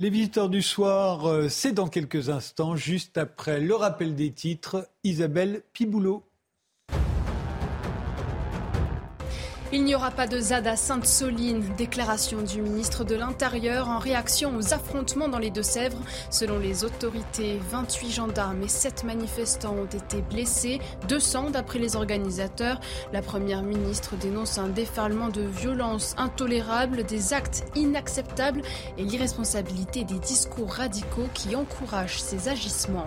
Les visiteurs du soir, euh, c'est dans quelques instants, juste après le rappel des titres, Isabelle Piboulot. Il n'y aura pas de ZAD à Sainte-Soline. Déclaration du ministre de l'Intérieur en réaction aux affrontements dans les Deux-Sèvres. Selon les autorités, 28 gendarmes et 7 manifestants ont été blessés, 200 d'après les organisateurs. La première ministre dénonce un déferlement de violence intolérable, des actes inacceptables et l'irresponsabilité des discours radicaux qui encouragent ces agissements.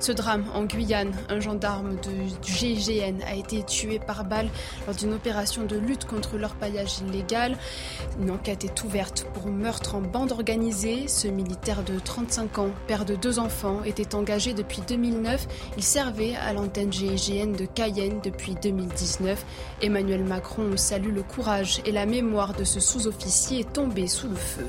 Ce drame en Guyane, un gendarme du GIGN a été tué par balle lors d'une opération de lutte contre l'orpaillage illégal. Une enquête est ouverte pour meurtre en bande organisée. Ce militaire de 35 ans, père de deux enfants, était engagé depuis 2009. Il servait à l'antenne GIGN de Cayenne depuis 2019. Emmanuel Macron salue le courage et la mémoire de ce sous-officier tombé sous le feu.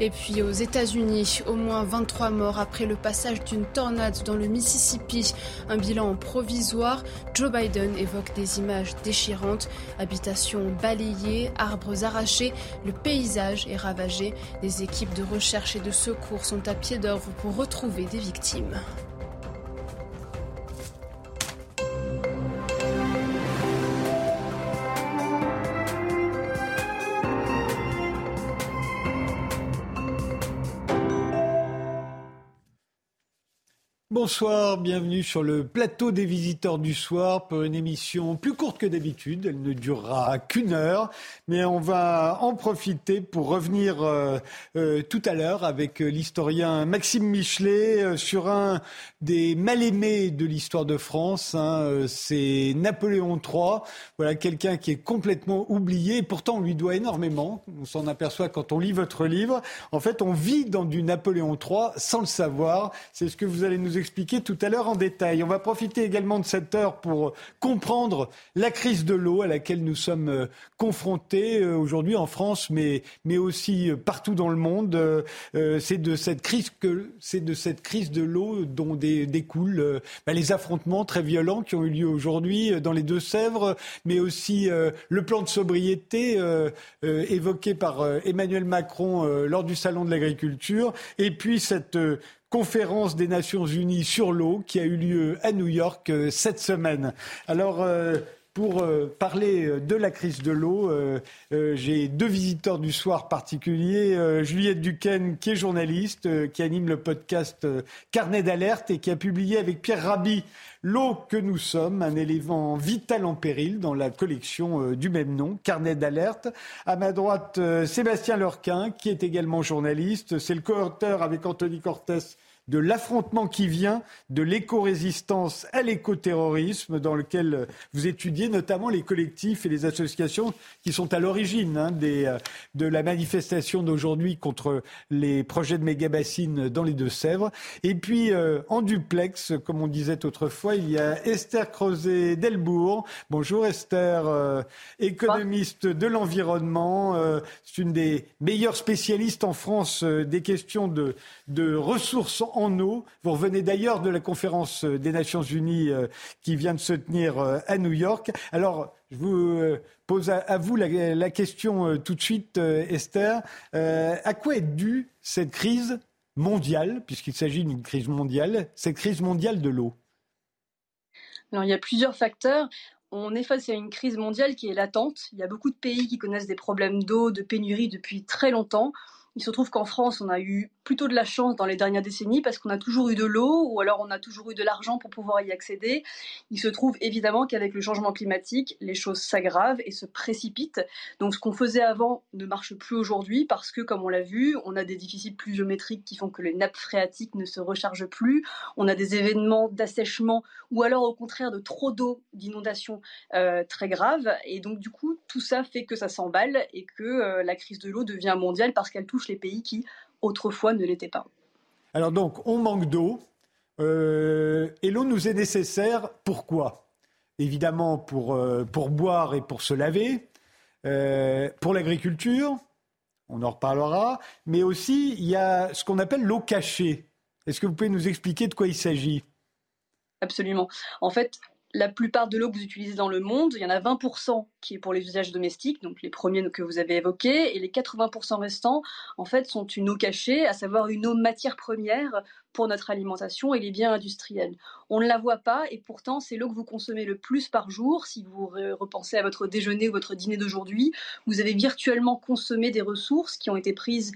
Et puis aux États-Unis, au moins 23 morts après le passage d'une tornade dans le Mississippi. Un bilan provisoire. Joe Biden évoque des images déchirantes. Habitations balayées, arbres arrachés. Le paysage est ravagé. Des équipes de recherche et de secours sont à pied d'œuvre pour retrouver des victimes. Bonsoir, bienvenue sur le plateau des visiteurs du soir pour une émission plus courte que d'habitude. Elle ne durera qu'une heure, mais on va en profiter pour revenir euh, euh, tout à l'heure avec l'historien Maxime Michelet euh, sur un des mal-aimés de l'histoire de France. Hein, C'est Napoléon III. Voilà quelqu'un qui est complètement oublié. Et pourtant, on lui doit énormément. On s'en aperçoit quand on lit votre livre. En fait, on vit dans du Napoléon III sans le savoir. C'est ce que vous allez nous expliquer tout à l'heure en détail. On va profiter également de cette heure pour comprendre la crise de l'eau à laquelle nous sommes euh, confrontés euh, aujourd'hui en France, mais, mais aussi euh, partout dans le monde. C'est de cette crise que c'est de cette crise de l'eau dont découlent bah, les affrontements très violents qui ont eu lieu aujourd'hui dans les Deux-Sèvres, mais aussi le plan de sobriété évoqué par Emmanuel Macron lors du salon de l'agriculture, et puis cette conférence des Nations Unies sur l'eau qui a eu lieu à New York euh, cette semaine. Alors, euh, pour euh, parler de la crise de l'eau, j'ai deux visiteurs du soir particuliers. Juliette Duquesne, qui est journaliste, qui anime le podcast Carnet d'alerte et qui a publié avec Pierre Rabhi L'eau que nous sommes, un élément vital en péril dans la collection du même nom, Carnet d'alerte. À ma droite, Sébastien Lorquin, qui est également journaliste. C'est le co-auteur avec Anthony Cortès de l'affrontement qui vient de l'éco-résistance à l'écoterrorisme, dans lequel vous étudiez notamment les collectifs et les associations qui sont à l'origine hein, euh, de la manifestation d'aujourd'hui contre les projets de méga-bassines dans les Deux-Sèvres. Et puis, euh, en duplex, comme on disait autrefois, il y a Esther Crozet-Delbourg. Bonjour Esther, euh, économiste de l'environnement. C'est une des meilleures spécialistes en France des questions de, de ressources eau. Vous revenez d'ailleurs de la conférence des Nations Unies euh, qui vient de se tenir euh, à New York. Alors, je vous euh, pose à, vous la, question tout de suite, Esther. à quoi est due cette crise mondiale, puisqu'il s'agit d'une crise mondiale, cette crise mondiale de l'eau? Alors, il y a plusieurs facteurs on est face à une crise mondiale qui est latente. Il y a beaucoup de pays qui connaissent des problèmes d'eau, de pénurie depuis très longtemps. Il se trouve qu'en France, on a eu plutôt de la chance dans les dernières décennies parce qu'on a toujours eu de l'eau ou alors on a toujours eu de l'argent pour pouvoir y accéder. Il se trouve évidemment qu'avec le changement climatique, les choses s'aggravent et se précipitent. Donc ce qu'on faisait avant ne marche plus aujourd'hui parce que, comme on l'a vu, on a des déficits pluviométriques qui font que les nappes phréatiques ne se rechargent plus. On a des événements d'assèchement ou alors au contraire de trop d'eau, d'inondation euh, très graves. Et donc du coup, tout ça fait que ça s'emballe et que euh, la crise de l'eau devient mondiale parce qu'elle touche les pays qui autrefois ne l'étaient pas. Alors donc, on manque d'eau. Euh, et l'eau nous est nécessaire. Pourquoi? Évidemment pour, euh, pour boire et pour se laver, euh, pour l'agriculture, on en reparlera, mais aussi il y a ce qu'on appelle l'eau cachée. Est-ce que vous pouvez nous expliquer de quoi il s'agit? Absolument. En fait, la plupart de l'eau que vous utilisez dans le monde, il y en a 20% qui est pour les usages domestiques, donc les premiers que vous avez évoqués, et les 80% restants, en fait, sont une eau cachée, à savoir une eau matière première pour notre alimentation et les biens industriels. On ne la voit pas, et pourtant, c'est l'eau que vous consommez le plus par jour. Si vous repensez à votre déjeuner ou votre dîner d'aujourd'hui, vous avez virtuellement consommé des ressources qui ont été prises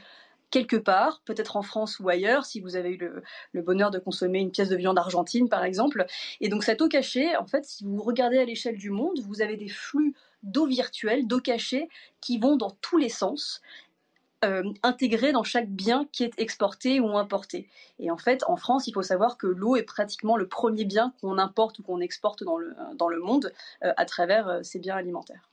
quelque part, peut-être en France ou ailleurs, si vous avez eu le, bonheur de consommer une pièce de viande argentine, par exemple. Et donc cette eau cachée, en fait, si vous regardez à l'échelle du monde, vous avez des flux d'eau virtuelle, d'eau cachée, qui vont dans tous les sens. Euh, intégrés dans chaque bien qui est exporté ou importé. Et en fait, en France, il faut savoir que l'eau est pratiquement le premier bien qu'on importe ou qu'on exporte dans le, dans le monde euh, à travers euh, ces biens alimentaires.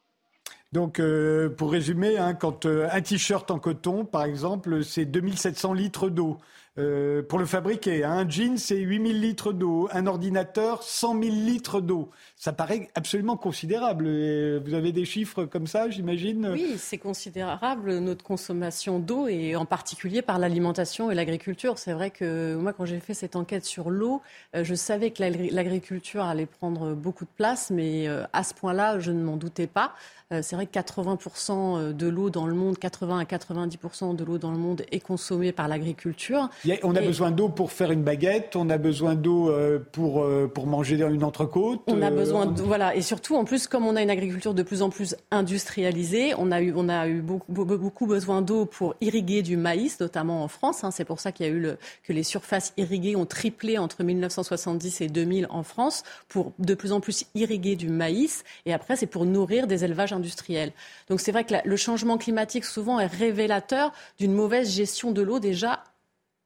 Donc, euh, pour résumer, hein, quand euh, un t-shirt en coton, par exemple, c'est 2700 litres d'eau. Euh, pour le fabriquer, un jean, c'est 8000 litres d'eau. Un ordinateur, 100 000 litres d'eau. Ça paraît absolument considérable. vous avez des chiffres comme ça, j'imagine? Oui, c'est considérable, notre consommation d'eau, et en particulier par l'alimentation et l'agriculture. C'est vrai que moi, quand j'ai fait cette enquête sur l'eau, je savais que l'agriculture allait prendre beaucoup de place, mais à ce point-là, je ne m'en doutais pas. Euh, c'est vrai que 80% euh, de l'eau dans le monde, 80 à 90% de l'eau dans le monde est consommée par l'agriculture. On a besoin d'eau pour faire une baguette, on a besoin d'eau euh, pour, pour manger une entrecôte. On a besoin de, voilà, et surtout en plus comme on a une agriculture de plus en plus industrialisée, on a eu, on a eu beaucoup, beaucoup besoin d'eau pour irriguer du maïs, notamment en France. Hein. c'est pour ça qu'il y a eu le, que les surfaces irriguées ont triplé entre 1970 et 2000 en France pour de plus en plus irriguer du maïs. Et après, c'est pour nourrir des élevages industrielle. Donc c'est vrai que le changement climatique souvent est révélateur d'une mauvaise gestion de l'eau déjà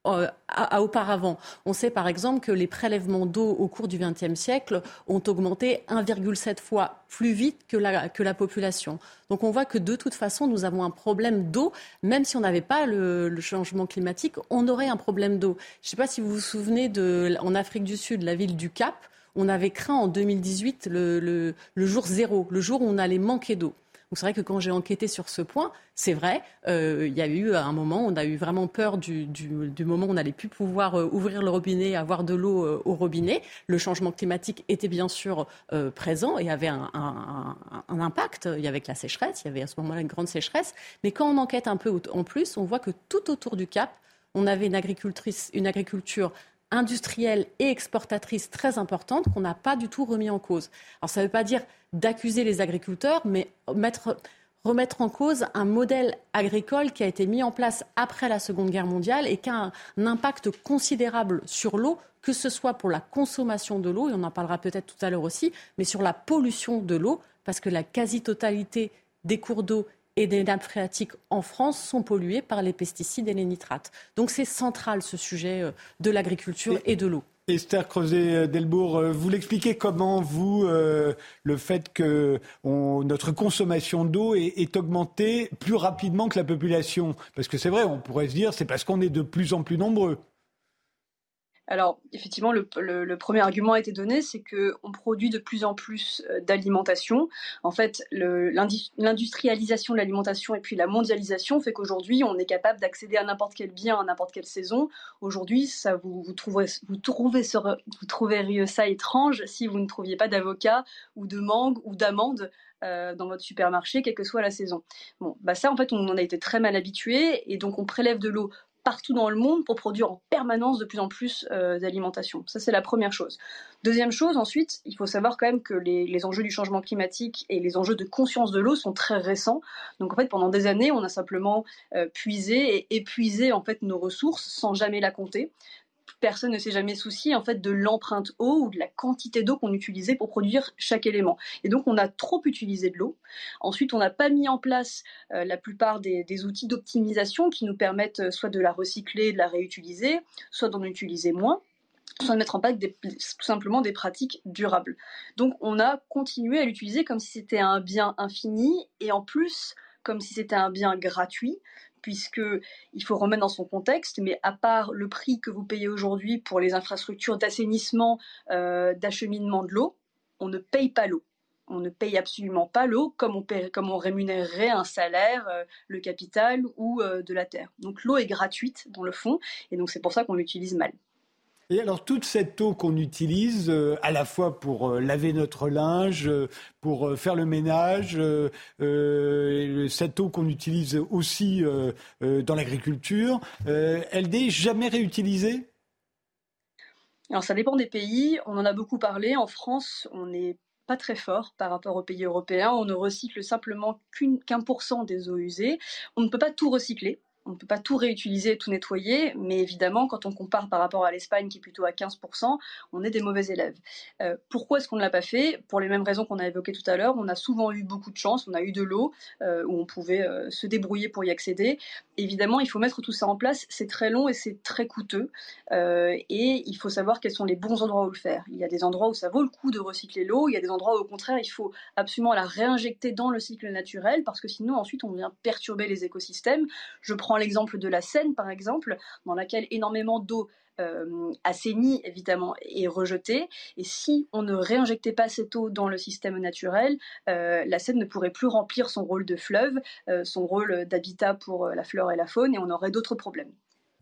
euh, à, auparavant. On sait par exemple que les prélèvements d'eau au cours du XXe siècle ont augmenté 1,7 fois plus vite que la, que la population. Donc on voit que de toute façon, nous avons un problème d'eau. Même si on n'avait pas le, changement climatique, on aurait un problème d'eau. Je ne sais pas si vous vous souvenez de, en Afrique du Sud, la ville du Cap on avait craint en 2018 le, jour zéro, le jour où on allait manquer d'eau. Donc c'est vrai que quand j'ai enquêté sur ce point, c'est vrai, euh, il y a eu un moment, on a eu vraiment peur du, moment où on n'allait plus pouvoir euh, ouvrir le robinet et avoir de l'eau euh, au robinet. Le changement climatique était bien sûr présent et avait un, impact. Il y avait la sécheresse, il y avait à ce moment-là une grande sécheresse. Mais quand on enquête un peu en plus, on voit que tout autour du Cap, on avait une agriculture industrielle et exportatrice très importante qu'on n'a pas du tout remis en cause. Alors ça ne veut pas dire d'accuser les agriculteurs, mais remettre en cause un modèle agricole qui a été mis en place après la Seconde Guerre mondiale et qui a un, impact considérable sur l'eau, que ce soit pour la consommation de l'eau, et on en parlera peut-être tout à l'heure aussi, mais sur la pollution de l'eau, parce que la quasi-totalité des cours d'eau et des nappes phréatiques en France sont polluées par les pesticides et les nitrates. Donc c'est central ce sujet euh, de l'agriculture et, de l'eau. Esther Creuset-Delbourg, euh, vous l'expliquez comment, vous, euh, le fait que notre consommation d'eau est, est, augmentée plus rapidement que la population? Parce que c'est vrai, on pourrait se dire, c'est parce qu'on est de plus en plus nombreux. Alors, effectivement, le, premier argument a été donné, c'est qu'on produit de plus en plus euh, d'alimentation. En fait, l'industrialisation de l'alimentation et puis la mondialisation fait qu'aujourd'hui, on est capable d'accéder à n'importe quel bien, à n'importe quelle saison. Aujourd'hui, ça vous, trouverez, vous, trouvez, trouveriez ça étrange si vous ne trouviez pas d'avocat ou de mangue ou d'amande euh, dans votre supermarché, quelle que soit la saison. Bon, bah ça, en fait, on en a été très mal habitué et donc on prélève de l'eau partout dans le monde pour produire en permanence de plus en plus euh, d'alimentation. Ça, c'est la première chose. Deuxième chose, ensuite, il faut savoir quand même que les, enjeux du changement climatique et les enjeux de conscience de l'eau sont très récents. Donc, en fait, pendant des années, on a simplement euh, puisé et épuisé nos ressources sans jamais la compter personne ne s'est jamais soucié en fait de l'empreinte eau ou de la quantité d'eau qu'on utilisait pour produire chaque élément. Et donc on a trop utilisé de l'eau. Ensuite, on n'a pas mis en place euh, la plupart des, outils d'optimisation qui nous permettent euh, soit de la recycler, de la réutiliser, soit d'en utiliser moins soit de mettre en place tout simplement des pratiques durables. Donc on a continué à l'utiliser comme si c'était un bien infini et en plus comme si c'était un bien gratuit, puisqu'il faut remettre dans son contexte, mais à part le prix que vous payez aujourd'hui pour les infrastructures d'assainissement, euh, d'acheminement de l'eau, on ne paye pas l'eau. On ne paye absolument pas l'eau comme on, comme on rémunérerait un salaire, euh, le capital ou euh, de la terre. Donc l'eau est gratuite dans le fond, et donc c'est pour ça qu'on l'utilise mal. Et alors toute cette eau qu'on utilise euh, à la fois pour euh, laver notre linge, euh, pour faire le ménage, cette eau qu'on utilise aussi dans l'agriculture, elle n'est jamais réutilisée? Alors ça dépend des pays, on en a beaucoup parlé. En France, on n'est pas très fort par rapport aux pays européens. On ne recycle simplement qu'un pour cent des eaux usées. On ne peut pas tout recycler on ne peut pas tout réutiliser, tout nettoyer, mais évidemment, quand on compare par rapport à l'Espagne qui est plutôt à 15%, on est des mauvais élèves. Euh, pourquoi est-ce qu'on ne l'a pas fait? Pour les mêmes raisons qu'on a évoquées tout à l'heure, on a souvent eu beaucoup de chance, on a eu de l'eau euh, où on pouvait euh, se débrouiller pour y accéder. Évidemment, il faut mettre tout ça en place, c'est très long et c'est très coûteux, et il faut savoir quels sont les bons endroits où le faire. Il y a des endroits où ça vaut le coup de recycler l'eau, il y a des endroits où au contraire, il faut absolument la réinjecter dans le cycle naturel, parce que sinon ensuite on vient perturber les écosystèmes. Je prends l'exemple de la Seine, par exemple, dans laquelle énormément d'eau euh, assainie, évidemment, est rejetée. Et si on ne réinjectait pas cette eau dans le système naturel, euh, la Seine ne pourrait plus remplir son rôle de fleuve, euh, son rôle d'habitat pour la flore et la faune, et on aurait d'autres problèmes.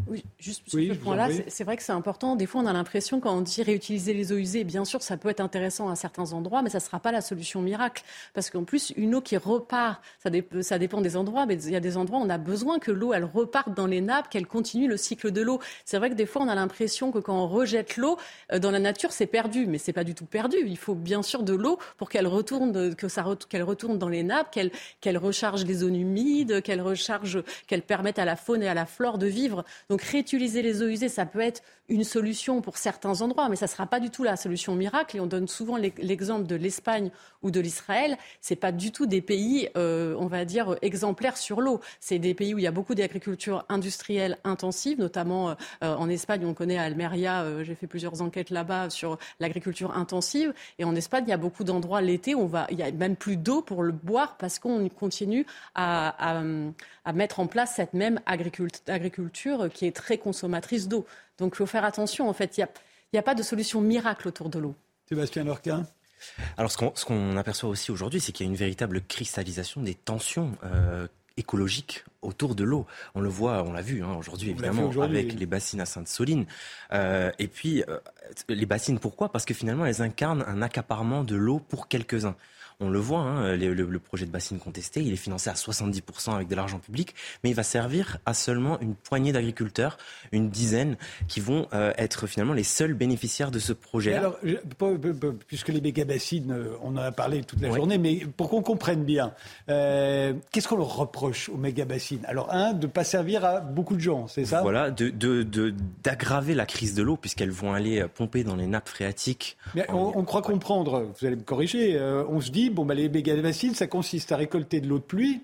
Oui, juste sur ce point-là, c'est vrai que c'est important. Des fois, on a l'impression, quand on dit réutiliser les eaux usées, bien sûr, ça peut être intéressant à certains endroits, mais ça ne sera pas la solution miracle. Parce qu'en plus, une eau qui repart, ça, ça, dépend des endroits, mais il y a des endroits où on a besoin que l'eau, elle reparte dans les nappes, qu'elle continue le cycle de l'eau. C'est vrai que des fois, on a l'impression que quand on rejette l'eau, euh, dans la nature, c'est perdu, mais c'est pas du tout perdu. Il faut bien sûr de l'eau pour qu'elle retourne, que ça, qu'elle retourne dans les nappes, qu'elle, recharge les zones humides, qu'elle recharge, qu'elle permette à la faune et à la flore de vivre. Donc réutiliser les eaux usées, ça peut être une solution pour certains endroits, mais ça ne sera pas du tout la solution miracle. Et on donne souvent l'exemple de l'Espagne ou de l'Israël. Ce pas du tout des pays, euh, on va dire, exemplaires sur l'eau. C'est des pays où il y a beaucoup d'agriculture industrielle intensive, notamment euh, en Espagne, on connaît Almeria, euh, j'ai fait plusieurs enquêtes là-bas sur l'agriculture intensive. Et en Espagne, il y a beaucoup d'endroits l'été où on va, il n'y a même plus d'eau pour le boire parce qu'on continue à, à, mettre en place cette même agriculture qui est très consommatrice d'eau. Donc il faut faire attention. En fait, il n'y a, a, pas de solution miracle autour de l'eau. Sébastien Lorquin alors, ce qu'on aperçoit aussi aujourd'hui, c'est qu'il y a une véritable cristallisation des tensions euh, écologiques autour de l'eau. On le voit, on l'a vu hein, aujourd'hui, évidemment, avec les bassines à Sainte-Soline. Euh, et puis, euh, les bassines, pourquoi? Parce que finalement, elles incarnent un accaparement de l'eau pour quelques-uns. On le voit, hein, le, projet de bassine contesté, il est financé à 70% avec de l'argent public, mais il va servir à seulement une poignée d'agriculteurs, une dizaine, qui vont euh, être finalement les seuls bénéficiaires de ce projet. Alors, puisque les méga-bassines, euh, on en a parlé toute la journée, mais pour qu'on comprenne bien, euh, qu'est-ce qu'on leur reproche aux méga-bassines Alors, un, de ne pas servir à beaucoup de gens, c'est ça? Voilà, d'aggraver de, la crise de l'eau, puisqu'elles vont aller pomper dans les nappes phréatiques. Mais on, croit comprendre, vous allez me corriger, on se dit bon, bah, les méga-bassines, ça consiste à récolter de l'eau de pluie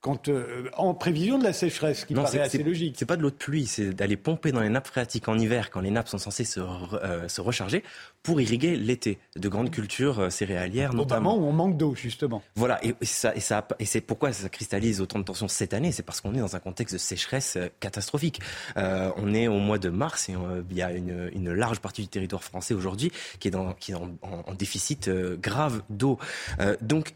quand, euh, en prévision de la sécheresse, qui paraît assez logique. C'est pas de l'eau de pluie, c'est d'aller pomper dans les nappes phréatiques en hiver, quand les nappes sont censées se, euh, se recharger, pour irriguer l'été de grandes cultures euh, céréalières, notamment. où on manque d'eau, justement. Voilà, et, ça, et, ça, et c'est pourquoi ça cristallise autant de tensions cette année, c'est parce qu'on est dans un contexte de sécheresse catastrophique. on est au mois de mars et il y a une, une, large partie du territoire français aujourd'hui qui est, dans, qui est en, en déficit grave d'eau. donc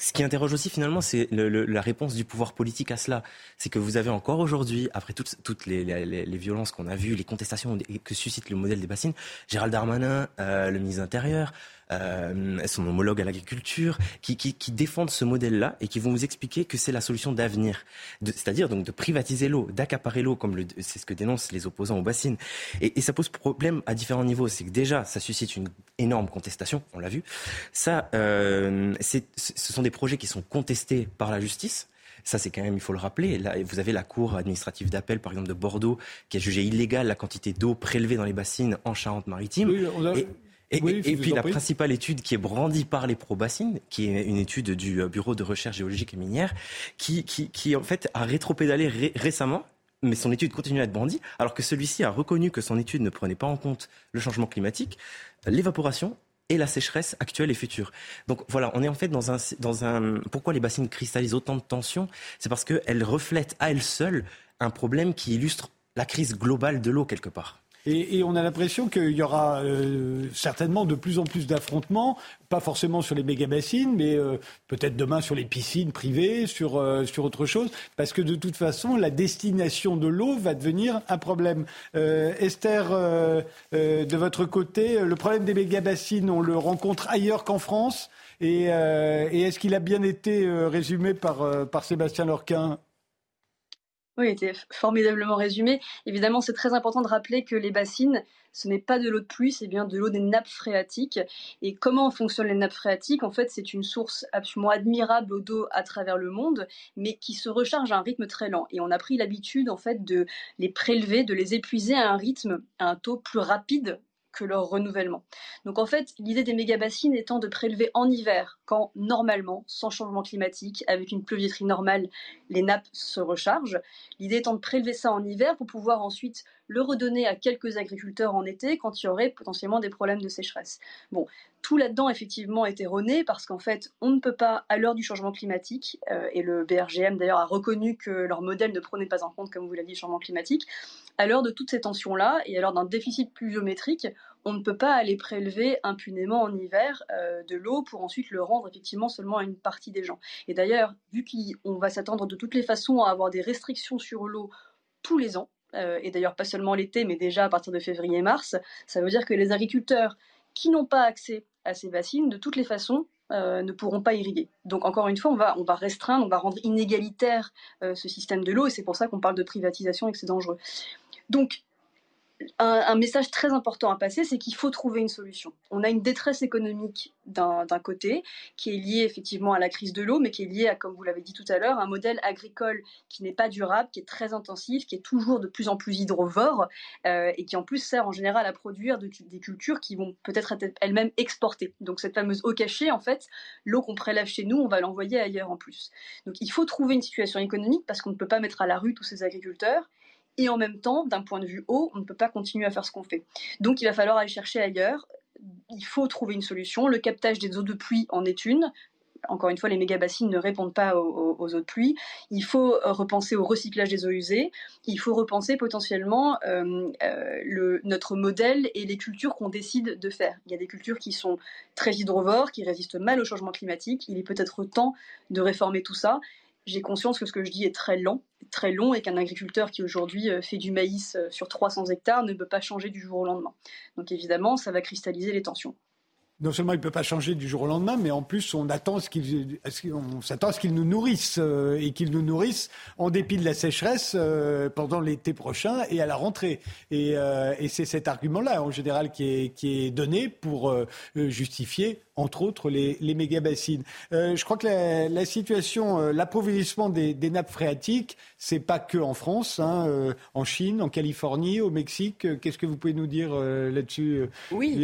ce qui interroge aussi finalement, c'est la réponse du pouvoir politique à cela. C'est que vous avez encore aujourd'hui, après toutes, toutes les, les, violences qu'on a vues, les contestations que suscite le modèle des bassines, Gérald Darmanin, euh, le ministre de l'Intérieur, euh, son homologue à l'agriculture, qui, qui, qui, défendent ce modèle-là et qui vont vous expliquer que c'est la solution d'avenir. C'est-à-dire donc de privatiser l'eau, d'accaparer l'eau, comme c'est ce que dénoncent les opposants aux bassines. Et, et, ça pose problème à différents niveaux. C'est que déjà, ça suscite une énorme contestation, on l'a vu. Ça, euh, ce sont des projets qui sont contestés par la justice. Ça, c'est quand même, il faut le rappeler. Là, vous avez la Cour administrative d'appel, par exemple, de Bordeaux, qui a jugé illégale la quantité d'eau prélevée dans les bassines en Charente-Maritime. Oui, Et, puis la principale étude qui est brandie par les pro-bassines, qui est une étude du euh, Bureau de recherche géologique et minière, qui, qui, qui en fait a rétropédalé récemment mais son étude continue à être brandie, alors que celui-ci a reconnu que son étude ne prenait pas en compte le changement climatique, l'évaporation et la sécheresse actuelle et future. Donc voilà, on est en fait dans un, dans un... Pourquoi les bassines cristallisent autant de tensions C'est parce qu'elles reflètent à elles seules un problème qui illustre la crise globale de l'eau quelque part. Et, on a l'impression qu'il y aura euh, certainement de plus en plus d'affrontements, pas forcément sur les méga-bassines, mais euh, peut-être demain sur les piscines privées, sur, euh, sur autre chose, parce que de toute façon, la destination de l'eau va devenir un problème. Esther, de votre côté, le problème des méga-bassines, on le rencontre ailleurs qu'en France, et, et est-ce qu'il a bien été résumé par, par Sébastien Lorquin? Oui, était formidablement résumé. Évidemment, c'est très important de rappeler que les bassines, ce n'est pas de l'eau de pluie, c'est bien de l'eau des nappes phréatiques. Et comment fonctionnent les nappes phréatiques? En fait, c'est une source absolument admirable d'eau à travers le monde, mais qui se recharge à un rythme très lent. Et on a pris l'habitude, en fait, de les prélever, de les épuiser à un rythme, à un taux plus rapide que leur renouvellement. Donc en fait, l'idée des méga-bassines étant de prélever en hiver, quand normalement, sans changement climatique, avec une pluviométrie normale, les nappes se rechargent. L'idée étant de prélever ça en hiver pour pouvoir ensuite le redonner à quelques agriculteurs en été quand il y aurait potentiellement des problèmes de sécheresse. Bon, tout là-dedans effectivement est erroné parce qu'en fait on ne peut pas à l'heure du changement climatique euh, et le BRGM d'ailleurs a reconnu que leur modèle ne prenait pas en compte comme vous l'avez dit le changement climatique à l'heure de toutes ces tensions là et à l'heure d'un déficit pluviométrique on ne peut pas aller prélever impunément en hiver euh, de l'eau pour ensuite le rendre effectivement seulement à une partie des gens et d'ailleurs vu qu'on va s'attendre de toutes les façons à avoir des restrictions sur l'eau tous les ans et d'ailleurs pas seulement l'été, mais déjà à partir de février-mars, ça veut dire que les agriculteurs qui n'ont pas accès à ces bassines, de toutes les façons, euh, ne pourront pas irriguer. Donc encore une fois, on va, restreindre, on va rendre inégalitaire euh, ce système de l'eau, et c'est pour ça qu'on parle de privatisation et que c'est dangereux. Un, message très important à passer, c'est qu'il faut trouver une solution. On a une détresse économique d'un côté, qui est liée effectivement à la crise de l'eau, mais qui est liée à, comme vous l'avez dit tout à l'heure, un modèle agricole qui n'est pas durable, qui est très intensif, qui est toujours de plus en plus hydrovore, euh, et qui en plus sert en général à produire des cultures qui vont peut-être être elles-mêmes exportées. Donc cette fameuse eau cachée, en fait, l'eau qu'on prélève chez nous, on va l'envoyer ailleurs en plus. Donc il faut trouver une situation économique parce qu'on ne peut pas mettre à la rue tous ces agriculteurs et en même temps, d'un point de vue eau, on ne peut pas continuer à faire ce qu'on fait. Donc il va falloir aller chercher ailleurs. Il faut trouver une solution. Le captage des eaux de pluie en est une. Encore une fois, les méga-bassines ne répondent pas aux, eaux de pluie. Il faut euh, repenser au recyclage des eaux usées. Il faut repenser potentiellement euh, euh, notre modèle et les cultures qu'on décide de faire. Il y a des cultures qui sont très hydrovores, qui résistent mal au changement climatique. Il est peut-être temps de réformer tout ça j'ai conscience que ce que je dis est très lent, très long, et qu'un agriculteur qui aujourd'hui euh, fait du maïs euh, sur 300 hectares ne peut pas changer du jour au lendemain. Donc évidemment, ça va cristalliser les tensions non seulement il ne peut pas changer du jour au lendemain, mais en plus on attend s'attend à ce qu'il nous nourrisse euh, et qu'il nous nourrisse en dépit de la sécheresse pendant l'été prochain et à la rentrée. Et, et c'est cet argument-là en général qui est, qui est donné pour justifier entre autres les, les méga-bassines. je crois que la, la situation, l'approvisionnement des, des, nappes phréatiques, c'est pas que en France, hein, en Chine, en Californie, au Mexique. Qu'est-ce que vous pouvez nous dire là-dessus, oui.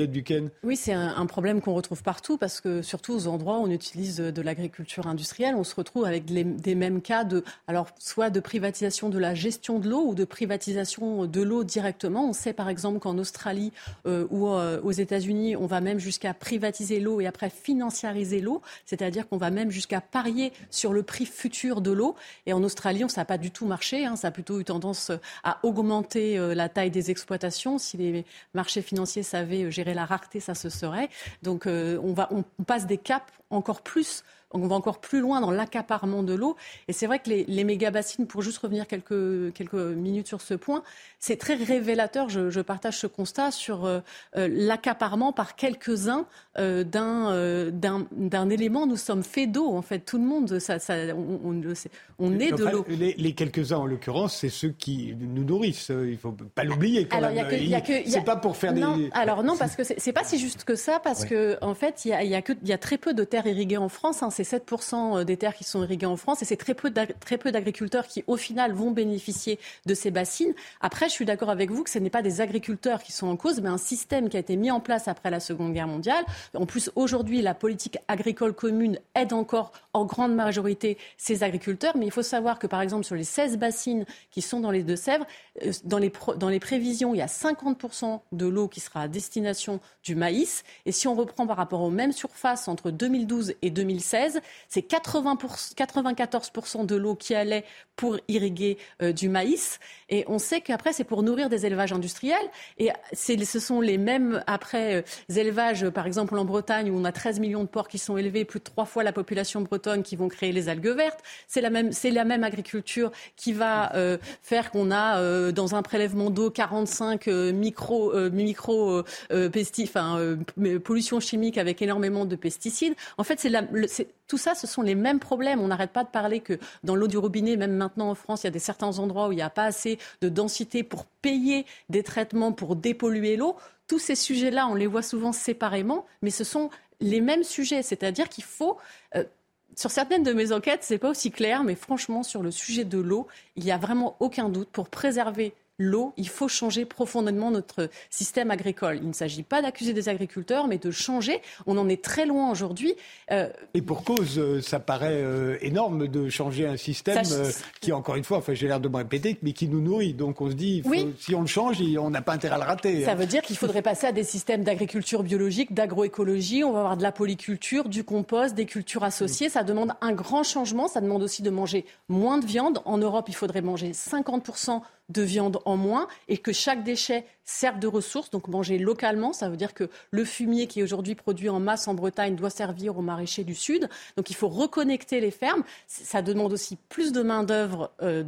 Oui, c'est un, un problème qu'on retrouve partout parce que surtout aux endroits où on utilise de l'agriculture industrielle, on se retrouve avec des mêmes cas de, alors soit de privatisation de la gestion de l'eau ou de privatisation de l'eau directement. On sait par exemple qu'en Australie euh, ou euh, aux États-Unis, on va même jusqu'à privatiser l'eau et après financiariser l'eau, c'est-à-dire qu'on va même jusqu'à parier sur le prix futur de l'eau. Et en Australie, ça n'a pas du tout marché. Hein. ça a plutôt eu tendance à augmenter euh, la taille des exploitations. Si les marchés financiers savaient gérer la rareté, ça se serait. Donc euh, on, va, on passe des caps encore plus on va encore plus loin dans l'accaparement de l'eau. Et c'est vrai que les, les méga-bassines, pour juste revenir quelques, quelques minutes sur ce point, c'est très révélateur, je, partage ce constat, sur euh, euh, l'accaparement par quelques-uns euh, d'un élément. Nous sommes faits d'eau, en fait, tout le monde, ça, ça, on, on, on est de l'eau. Les, quelques-uns, en l'occurrence, c'est ceux qui nous nourrissent. Il ne faut pas l'oublier quand même. C'est pas pour faire non, des... Alors non, parce que c'est pas si juste que ça, parce qu'en en fait, il y a, y, a y a, très peu de terres irriguées en France. Hein, c'est 7% des terres qui sont irriguées en France et c'est très peu d'agriculteurs qui, au final, vont bénéficier de ces bassines. Après, je suis d'accord avec vous que ce n'est pas des agriculteurs qui sont en cause, mais un système qui a été mis en place après la Seconde Guerre mondiale. En plus, aujourd'hui, la politique agricole commune aide encore en grande majorité ces agriculteurs. Mais il faut savoir que, par exemple, sur les 16 bassines qui sont dans les Deux-Sèvres, euh, dans les, dans les prévisions, il y a 50% de l'eau qui sera à destination du maïs. Et si on reprend par rapport aux mêmes surfaces entre 2012 et 2016, 2013, c'est 94% de l'eau qui allait pour irriguer euh, du maïs. Et on sait qu'après, c'est pour nourrir des élevages industriels. Et ce sont les mêmes, après, euh, élevages, par exemple en Bretagne, où on a 13 millions de porcs qui sont élevés, plus de trois fois la population bretonne, qui vont créer les algues vertes. C'est la même, agriculture qui va euh, faire qu'on a, dans un prélèvement d'eau, 45 micro, micro pollution chimique avec énormément de pesticides. En fait, c'est tout ça, ce sont les mêmes problèmes. On n'arrête pas de parler que dans l'eau du robinet, même maintenant en France, il y a des certains endroits où il n'y a pas assez de densité pour payer des traitements pour dépolluer l'eau. Tous ces sujets-là, on les voit souvent séparément, mais ce sont les mêmes sujets. C'est-à-dire qu'il faut euh, sur certaines de mes enquêtes, ce n'est pas aussi clair, mais franchement, sur le sujet de l'eau, il n'y a vraiment aucun doute pour préserver l'eau, il faut changer profondément notre système agricole. Il ne s'agit pas d'accuser des agriculteurs, mais de changer. On en est très loin aujourd'hui. Euh, Et pour cause, euh, ça paraît euh, énorme de changer un système qui, encore une fois, enfin, j'ai l'air de me répéter, mais qui nous nourrit. Donc on se dit, si on le change, on n'a pas intérêt à le rater. Ça hein. veut dire qu'il faudrait passer à des systèmes d'agriculture biologique, d'agroécologie. On va avoir de la polyculture, du compost, des cultures associées. Ça demande un grand changement. Ça demande aussi de manger moins de viande. En Europe, il faudrait manger 50% de viande en moins et que chaque déchet serve de ressources, donc manger localement. Ça veut dire que le fumier qui est aujourd'hui produit en masse en Bretagne doit servir aux maraîchers du Sud. Donc il faut reconnecter les fermes. Ça demande aussi plus de main-d'œuvre euh,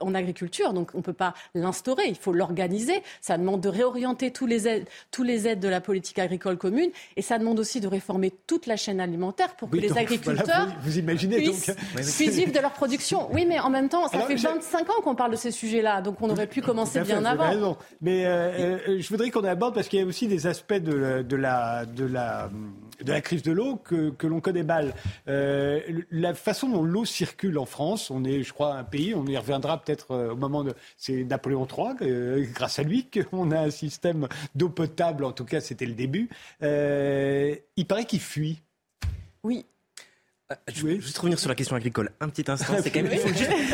en agriculture, donc on ne peut pas l'instaurer, il faut l'organiser. Ça demande de réorienter tous les, aides, tous les aides de la politique agricole commune et ça demande aussi de réformer toute la chaîne alimentaire pour que les agriculteurs vous, imaginez, puissent, donc... vivre de leur production. Oui, mais en même temps, ça fait 25 ans qu'on parle de ces sujets-là, donc on aurait pu commencer bien avant. Mais euh, euh, je voudrais qu'on aborde, parce qu'il y a aussi des aspects de la, de la, de la, de la crise de l'eau que, que l'on connaît mal. Euh, la façon dont l'eau circule en France, on est, je crois, un pays, on y reviendra peut-être au moment de... C'est Napoléon III, grâce à lui, qu'on a un système d'eau potable, en tout cas c'était le début. il paraît qu'il fuit. Oui, je vais juste revenir sur la question agricole un petit instant. C'est quand même,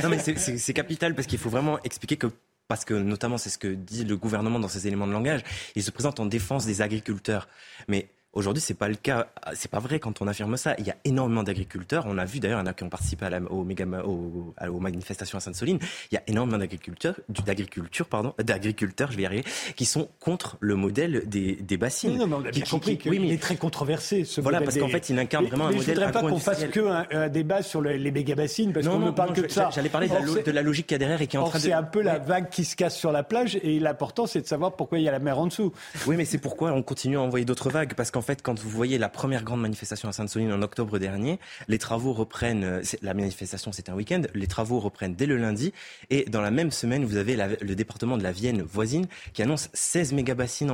non mais c'est capital parce qu'il faut vraiment expliquer que parce que notamment c'est ce que dit le gouvernement dans ses éléments de langage, il se présente en défense des agriculteurs. Mais Aujourd'hui, c'est pas le cas. C'est pas vrai quand on affirme ça. Il y a énormément d'agriculteurs. On a vu d'ailleurs, il y en a qui ont participé à la, aux, aux, manifestations à Sainte-Soline. Il y a énormément d'agriculteurs, d'agriculture, pardon, d'agriculteurs, je vais y arriver, qui sont contre le modèle des, des bassines. Non, mais on a bien compris qu'il oui, est très controversé. Ce voilà, parce qu'en fait, il incarne vraiment un modèle. Je voudrais pas qu'on fasse que un, débat sur les méga bassines, parce qu'on ne parle que de ça. J'allais parler de la, de la, logique qu'il y a derrière et qui est en train de. C'est un peu la vague qui se casse sur la plage, et l'important, c'est de savoir pourquoi il y a la mer en dessous. Oui, mais c'est pourquoi on continue à envoyer d'autres vagues, parce qu'en fait, quand vous voyez la première grande manifestation à Sainte-Soline en octobre dernier. Les travaux reprennent, euh, la manifestation c'était un week-end, les travaux reprennent dès le lundi. Et dans la même semaine, vous avez le département de la Vienne voisine qui annonce 16 mégabassines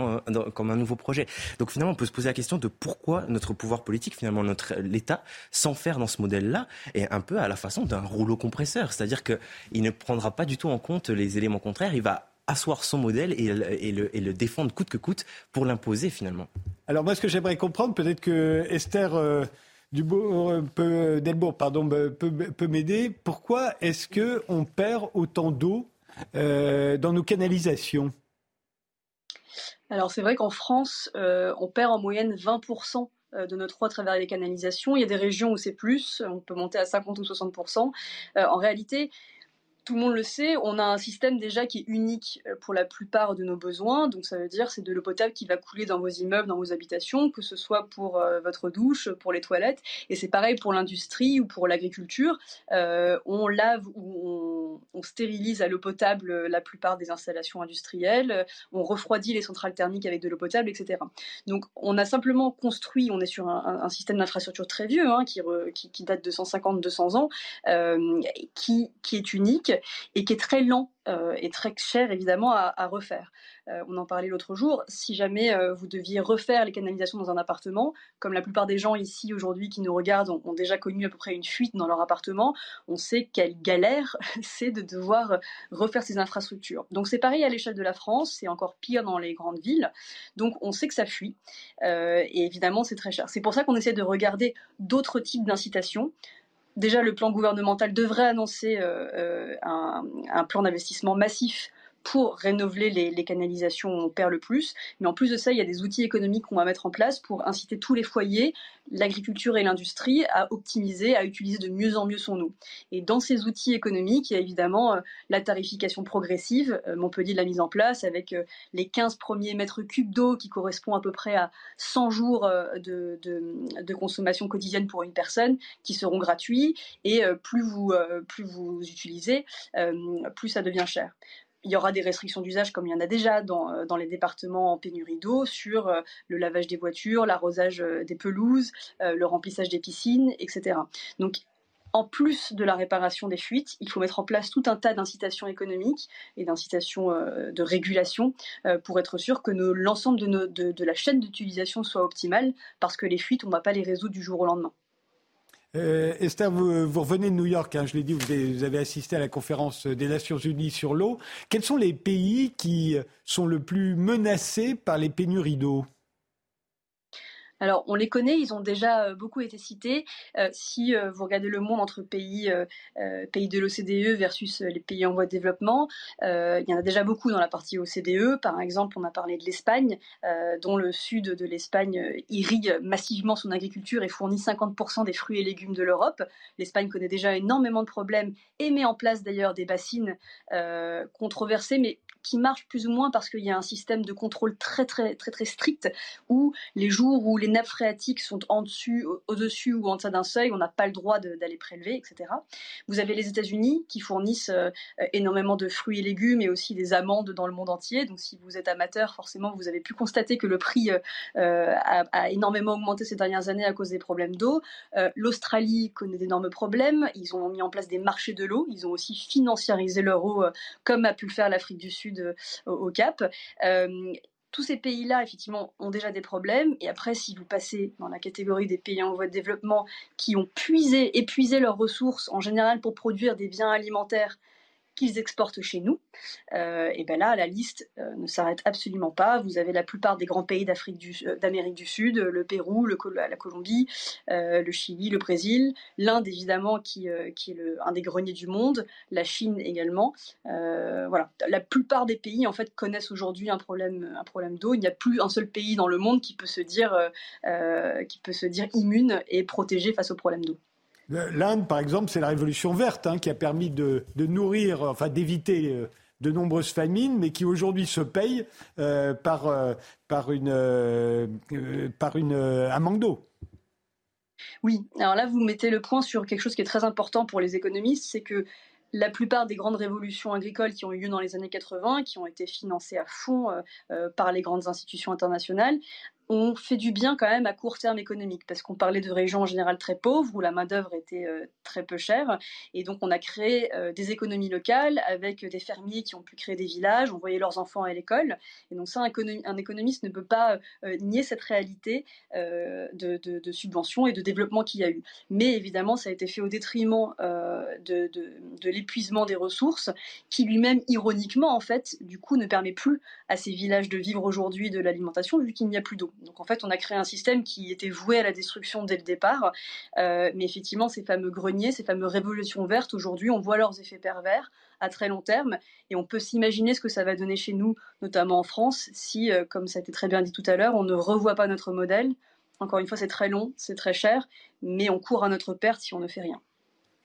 comme un nouveau projet. Donc finalement, on peut se poser la question de pourquoi notre pouvoir politique, finalement notre l'État, s'enferme dans ce modèle-là et un peu à la façon d'un rouleau compresseur. C'est-à-dire qu'il ne prendra pas du tout en compte les éléments contraires. Il va asseoir son modèle et, le, défendre coûte que coûte pour l'imposer finalement. Alors moi, ce que j'aimerais comprendre, peut-être que Esther euh, Dubourg, euh, Delbourg pardon, peut, m'aider. Pourquoi est-ce qu'on perd autant d'eau euh, dans nos canalisations? Alors c'est vrai qu'en France, on perd en moyenne 20% de notre eau à travers les canalisations. Il y a des régions où c'est plus, on peut monter à 50 ou 60%. en réalité, tout le monde le sait, on a un système déjà qui est unique euh, pour la plupart de nos besoins. Donc ça veut dire c'est de l'eau potable qui va couler dans vos immeubles, dans vos habitations, que ce soit pour euh, votre douche, pour les toilettes. Et c'est pareil pour l'industrie ou pour l'agriculture. Euh, on lave ou on, stérilise à l'eau potable la plupart des installations industrielles. On refroidit les centrales thermiques avec de l'eau potable, etc. Donc on a simplement construit, on est sur un, système d'infrastructure très vieux, hein, qui, date de 150-200 ans, qui est unique et qui est très lent euh, et très cher évidemment à, refaire. Euh, on en parlait l'autre jour, si jamais euh, vous deviez refaire les canalisations dans un appartement, comme la plupart des gens ici aujourd'hui qui nous regardent ont, déjà connu à peu près une fuite dans leur appartement, on sait quelle galère c'est de devoir refaire ces infrastructures. Donc c'est pareil à l'échelle de la France, c'est encore pire dans les grandes villes. Donc on sait que ça fuit et évidemment c'est très cher. C'est pour ça qu'on essaie de regarder d'autres types d'incitations déjà le plan gouvernemental devrait annoncer euh, euh, un, plan d'investissement massif pour rénover les, canalisations on perd le plus. Mais en plus de ça, il y a des outils économiques qu'on va mettre en place pour inciter tous les foyers, l'agriculture et l'industrie à optimiser, à utiliser de mieux en mieux son eau. Et dans ces outils économiques, il y a évidemment euh, la tarification progressive. Euh, Montpellier l'a mise en place avec euh, les 15 premiers mètres cubes d'eau qui correspond à peu près à 100 jours de, consommation quotidienne pour une personne qui seront gratuits. Et plus vous utilisez, plus ça devient cher il y aura des restrictions d'usage comme il y en a déjà dans, euh, les départements en pénurie d'eau sur euh, le lavage des voitures, l'arrosage euh, des pelouses, le remplissage des piscines, etc. Donc en plus de la réparation des fuites, il faut mettre en place tout un tas d'incitations économiques et d'incitations de régulation pour être sûr que l'ensemble de, la chaîne d'utilisation soit optimale, parce que les fuites, on ne va pas les résoudre du jour au lendemain. Euh, Esther, vous, revenez de New York, hein, je l'ai dit, vous avez, assisté à la conférence des Nations Unies sur l'eau. Quels sont les pays qui sont le plus menacés par les pénuries d'eau? Alors, on les connaît, ils ont déjà euh, beaucoup été cités. Euh, si euh, vous regardez le monde entre pays, pays de l'OCDE versus les pays en voie de développement, il y en a déjà beaucoup dans la partie OCDE. Par exemple, on a parlé de l'Espagne, dont le sud de l'Espagne irrigue massivement son agriculture et fournit 50% des fruits et légumes de l'Europe. L'Espagne connaît déjà énormément de problèmes et met en place d'ailleurs des bassines controversées, mais qui marchent plus ou moins parce qu'il y a un système de contrôle très très très très strict où les jours où les nappes phréatiques sont en dessus, au-dessus ou en deçà d'un seuil, on n'a pas le droit d'aller prélever, etc. Vous avez les États-Unis qui fournissent euh, énormément de fruits et légumes et aussi des amandes dans le monde entier. Donc si vous êtes amateur, forcément vous avez pu constater que le prix euh, euh, a, énormément augmenté ces dernières années à cause des problèmes d'eau. L'Australie connaît d'énormes problèmes. Ils ont mis en place des marchés de l'eau. Ils ont aussi financiarisé leur eau comme a pu le faire l'Afrique du Sud au, Cap. Euh, tous ces pays-là, effectivement, ont déjà des problèmes. Et après, si vous passez dans la catégorie des pays en voie de développement qui ont puisé, épuisé leurs ressources, en général pour produire des biens alimentaires qu'ils exportent chez nous, euh, et ben là, la liste euh, ne s'arrête absolument pas. Vous avez la plupart des grands pays du, euh, d'Amérique du Sud, le Pérou, la Colombie, le Chili, le Brésil, l'Inde évidemment qui, est un des greniers du monde, la Chine également. voilà, la plupart des pays en fait connaissent aujourd'hui un problème, problème d'eau. Il n'y a plus un seul pays dans le monde qui peut se dire, qui peut se dire immune et protégé face aux problèmes d'eau. L'Inde, par exemple, c'est la révolution verte hein, qui a permis de, nourrir, enfin d'éviter euh, de nombreuses famines, mais qui aujourd'hui se paye euh, par, euh, par, une, par un manque d'eau. Oui, alors là, vous mettez le point sur quelque chose qui est très important pour les économistes, c'est que la plupart des grandes révolutions agricoles qui ont eu lieu dans les années 80, qui ont été financées à fond par les grandes institutions internationales, on fait du bien quand même à court terme économique, parce qu'on parlait de régions en général très pauvres, où la main-d'œuvre était euh, très peu chère. Et donc, on a créé euh, des économies locales avec des fermiers qui ont pu créer des villages, envoyer leurs enfants à l'école. Et donc, ça, un, économiste ne peut pas euh, nier cette réalité de, subventions et de développement qu'il y a eu. Mais évidemment, ça a été fait au détriment de, de l'épuisement des ressources, qui lui-même, ironiquement, en fait, du coup, ne permet plus à ces villages de vivre aujourd'hui de l'alimentation, vu qu'il n'y a plus d'eau. Donc en fait, on a créé un système qui était voué à la destruction dès le départ. Euh, mais effectivement, ces fameux greniers, ces fameuses révolutions vertes, aujourd'hui, on voit leurs effets pervers à très long terme. Et on peut s'imaginer ce que ça va donner chez nous, notamment en France, si, euh, comme ça a été très bien dit tout à l'heure, on ne revoit pas notre modèle. Encore une fois, c'est très long, c'est très cher, mais on court à notre perte si on ne fait rien.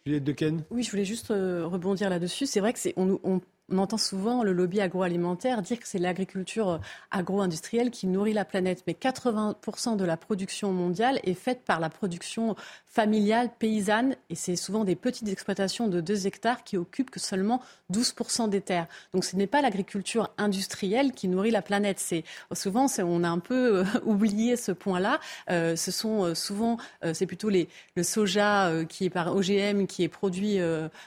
Juliette Dequesne Oui, je voulais juste euh, rebondir là-dessus. C'est vrai que c'est on, on, on entend souvent le lobby agroalimentaire dire que c'est l'agriculture euh, agro-industrielle qui nourrit la planète, mais 80% de la production mondiale est faite par la production familiale, paysanne, et c'est souvent des petites exploitations de 2 hectares qui occupent que seulement 12% des terres. Donc ce n'est pas l'agriculture industrielle qui nourrit la planète. C'est souvent on a un peu euh, oublié ce point-là. Euh, ce sont souvent c'est plutôt le soja qui est par OGM qui est produit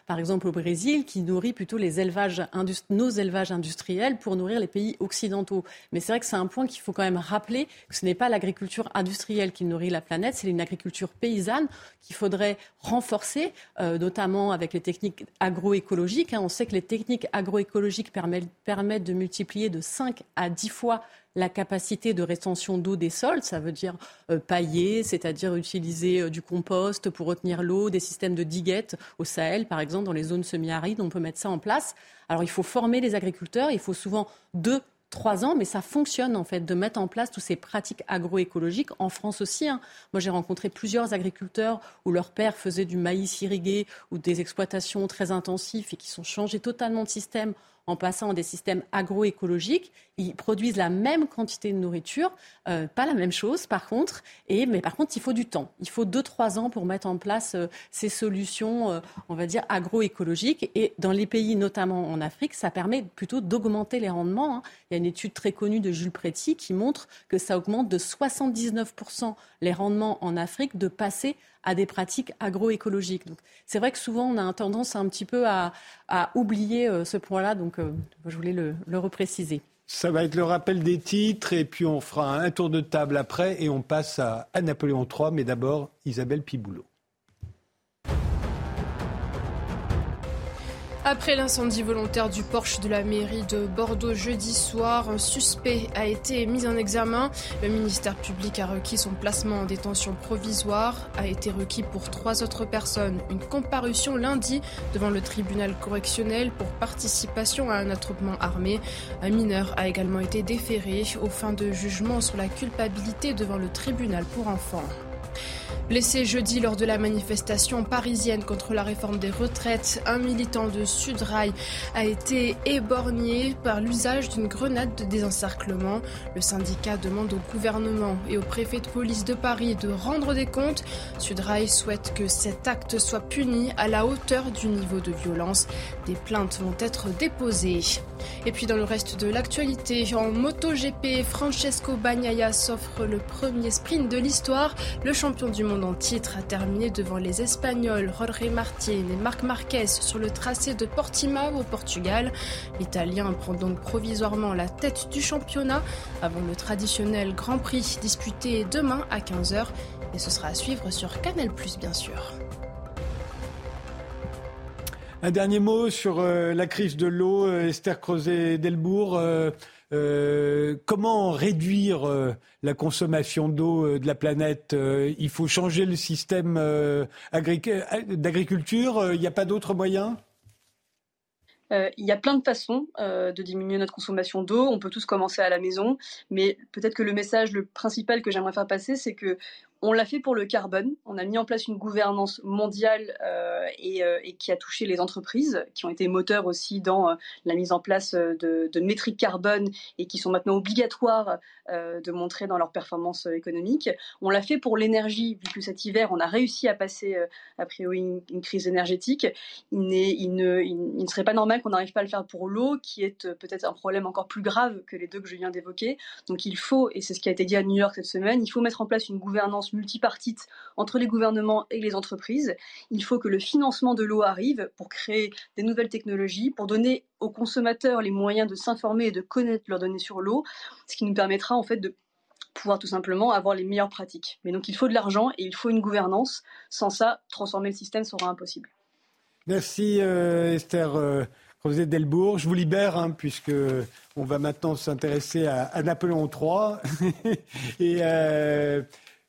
par exemple au Brésil qui nourrit plutôt les élevages nos élevages industriels pour nourrir les pays occidentaux. Mais c'est vrai que c'est un point qu'il faut quand même rappeler que ce n'est pas l'agriculture industrielle qui nourrit la planète, c'est une agriculture paysanne qu'il faudrait renforcer, euh, notamment avec les techniques agroécologiques. Hein. On sait que les techniques agroécologiques permettent, permettent de multiplier de 5 à 10 fois la capacité de rétention d'eau des sols, ça veut dire euh, pailler, c'est-à-dire utiliser euh, du compost pour retenir l'eau, des systèmes de diguettes au Sahel, par exemple, dans les zones semi-arides, on peut mettre ça en place. Alors il faut former les agriculteurs, il faut souvent deux trois ans, mais ça fonctionne en fait de mettre en place toutes ces pratiques agroécologiques en France aussi. Hein. Moi, j'ai rencontré plusieurs agriculteurs où leur père faisait du maïs irrigué ou des exploitations très intensives et qui sont changés totalement de système en passant des systèmes agroécologiques. Ils produisent la même quantité de nourriture, euh, pas la même chose par contre, et, mais par contre il faut du temps. Il faut 2-3 ans pour mettre en place euh, ces solutions, euh, on va dire, agroécologiques. Et dans les pays, notamment en Afrique, ça permet plutôt d'augmenter les rendements. Hein. Il y a une étude très connue de Jules Préti qui montre que ça augmente de 79% les rendements en Afrique de passer à des pratiques agroécologiques. Donc c'est vrai que souvent on a tendance un petit peu à, oublier euh, ce point-là, donc euh, je voulais le, le repréciser. Ça va être le rappel des titres et puis on fera un tour de table après et on passe à, à Napoléon III, mais d'abord Isabelle Piboulot. Après l'incendie volontaire du Porsche de la mairie de Bordeaux jeudi soir, un suspect a été mis en examen. Le ministère public a requis son placement en détention provisoire, a été requis pour trois autres personnes. Une comparution lundi devant le tribunal correctionnel pour participation à un attroupement armé. Un mineur a également été déféré aux fins de jugement sur la culpabilité devant le tribunal pour enfants. Blessé jeudi lors de la manifestation parisienne contre la réforme des retraites, un militant de Sudrail a été éborgné par l'usage d'une grenade de désencerclement. Le syndicat demande au gouvernement et au préfet de police de Paris de rendre des comptes. Sudrail souhaite que cet acte soit puni à la hauteur du niveau de violence. Des plaintes vont être déposées. Et puis dans le reste de l'actualité, en MotoGP, Francesco Bagnaia s'offre le premier sprint de l'histoire. Le champion du monde en titre a terminé devant les Espagnols Jorge Martin et Marc Marquez sur le tracé de Portimao au Portugal. L'Italien prend donc provisoirement la tête du championnat avant le traditionnel Grand Prix disputé demain à 15h. Et ce sera à suivre sur Canal+, bien sûr. Un dernier mot sur euh, la crise de l'eau, euh, Esther Creuset-Delbourg. Euh, comment réduire la consommation d'eau de la planète Il faut changer le système d'agriculture. Il n'y a pas d'autres moyens il y a plein de façons de diminuer notre consommation d'eau. On peut tous commencer à la maison, mais peut-être que le message le principal que j'aimerais faire passer, c'est que on l'a fait pour le carbone. On a mis en place une gouvernance mondiale euh, euh, et, qui a touché les entreprises, qui ont été moteurs aussi dans euh, la mise en place de, métriques carbone et qui sont maintenant obligatoires de montrer dans leur performance économique. On l'a fait pour l'énergie, vu que cet hiver, on a réussi à passer, a priori, une, crise énergétique. Il, ne, il, ne, serait pas normal qu'on n'arrive pas à le faire pour l'eau, qui est peut-être un problème encore plus grave que les deux que je viens d'évoquer. Donc il faut, et c'est ce qui a été dit à New York cette semaine, il faut mettre en place une gouvernance multipartite entre les gouvernements et les entreprises. Il faut que le financement de l'eau arrive pour créer des nouvelles technologies, pour donner aux consommateurs les moyens de s'informer et de connaître leurs données sur l'eau, ce qui nous permettra en fait de pouvoir tout simplement avoir les meilleures pratiques. Mais donc il faut de l'argent et il faut une gouvernance. Sans ça, transformer le système sera impossible. Merci euh, Esther euh, Delbourg. Je vous libère hein, puisque on va maintenant s'intéresser à, Napoléon III. et euh,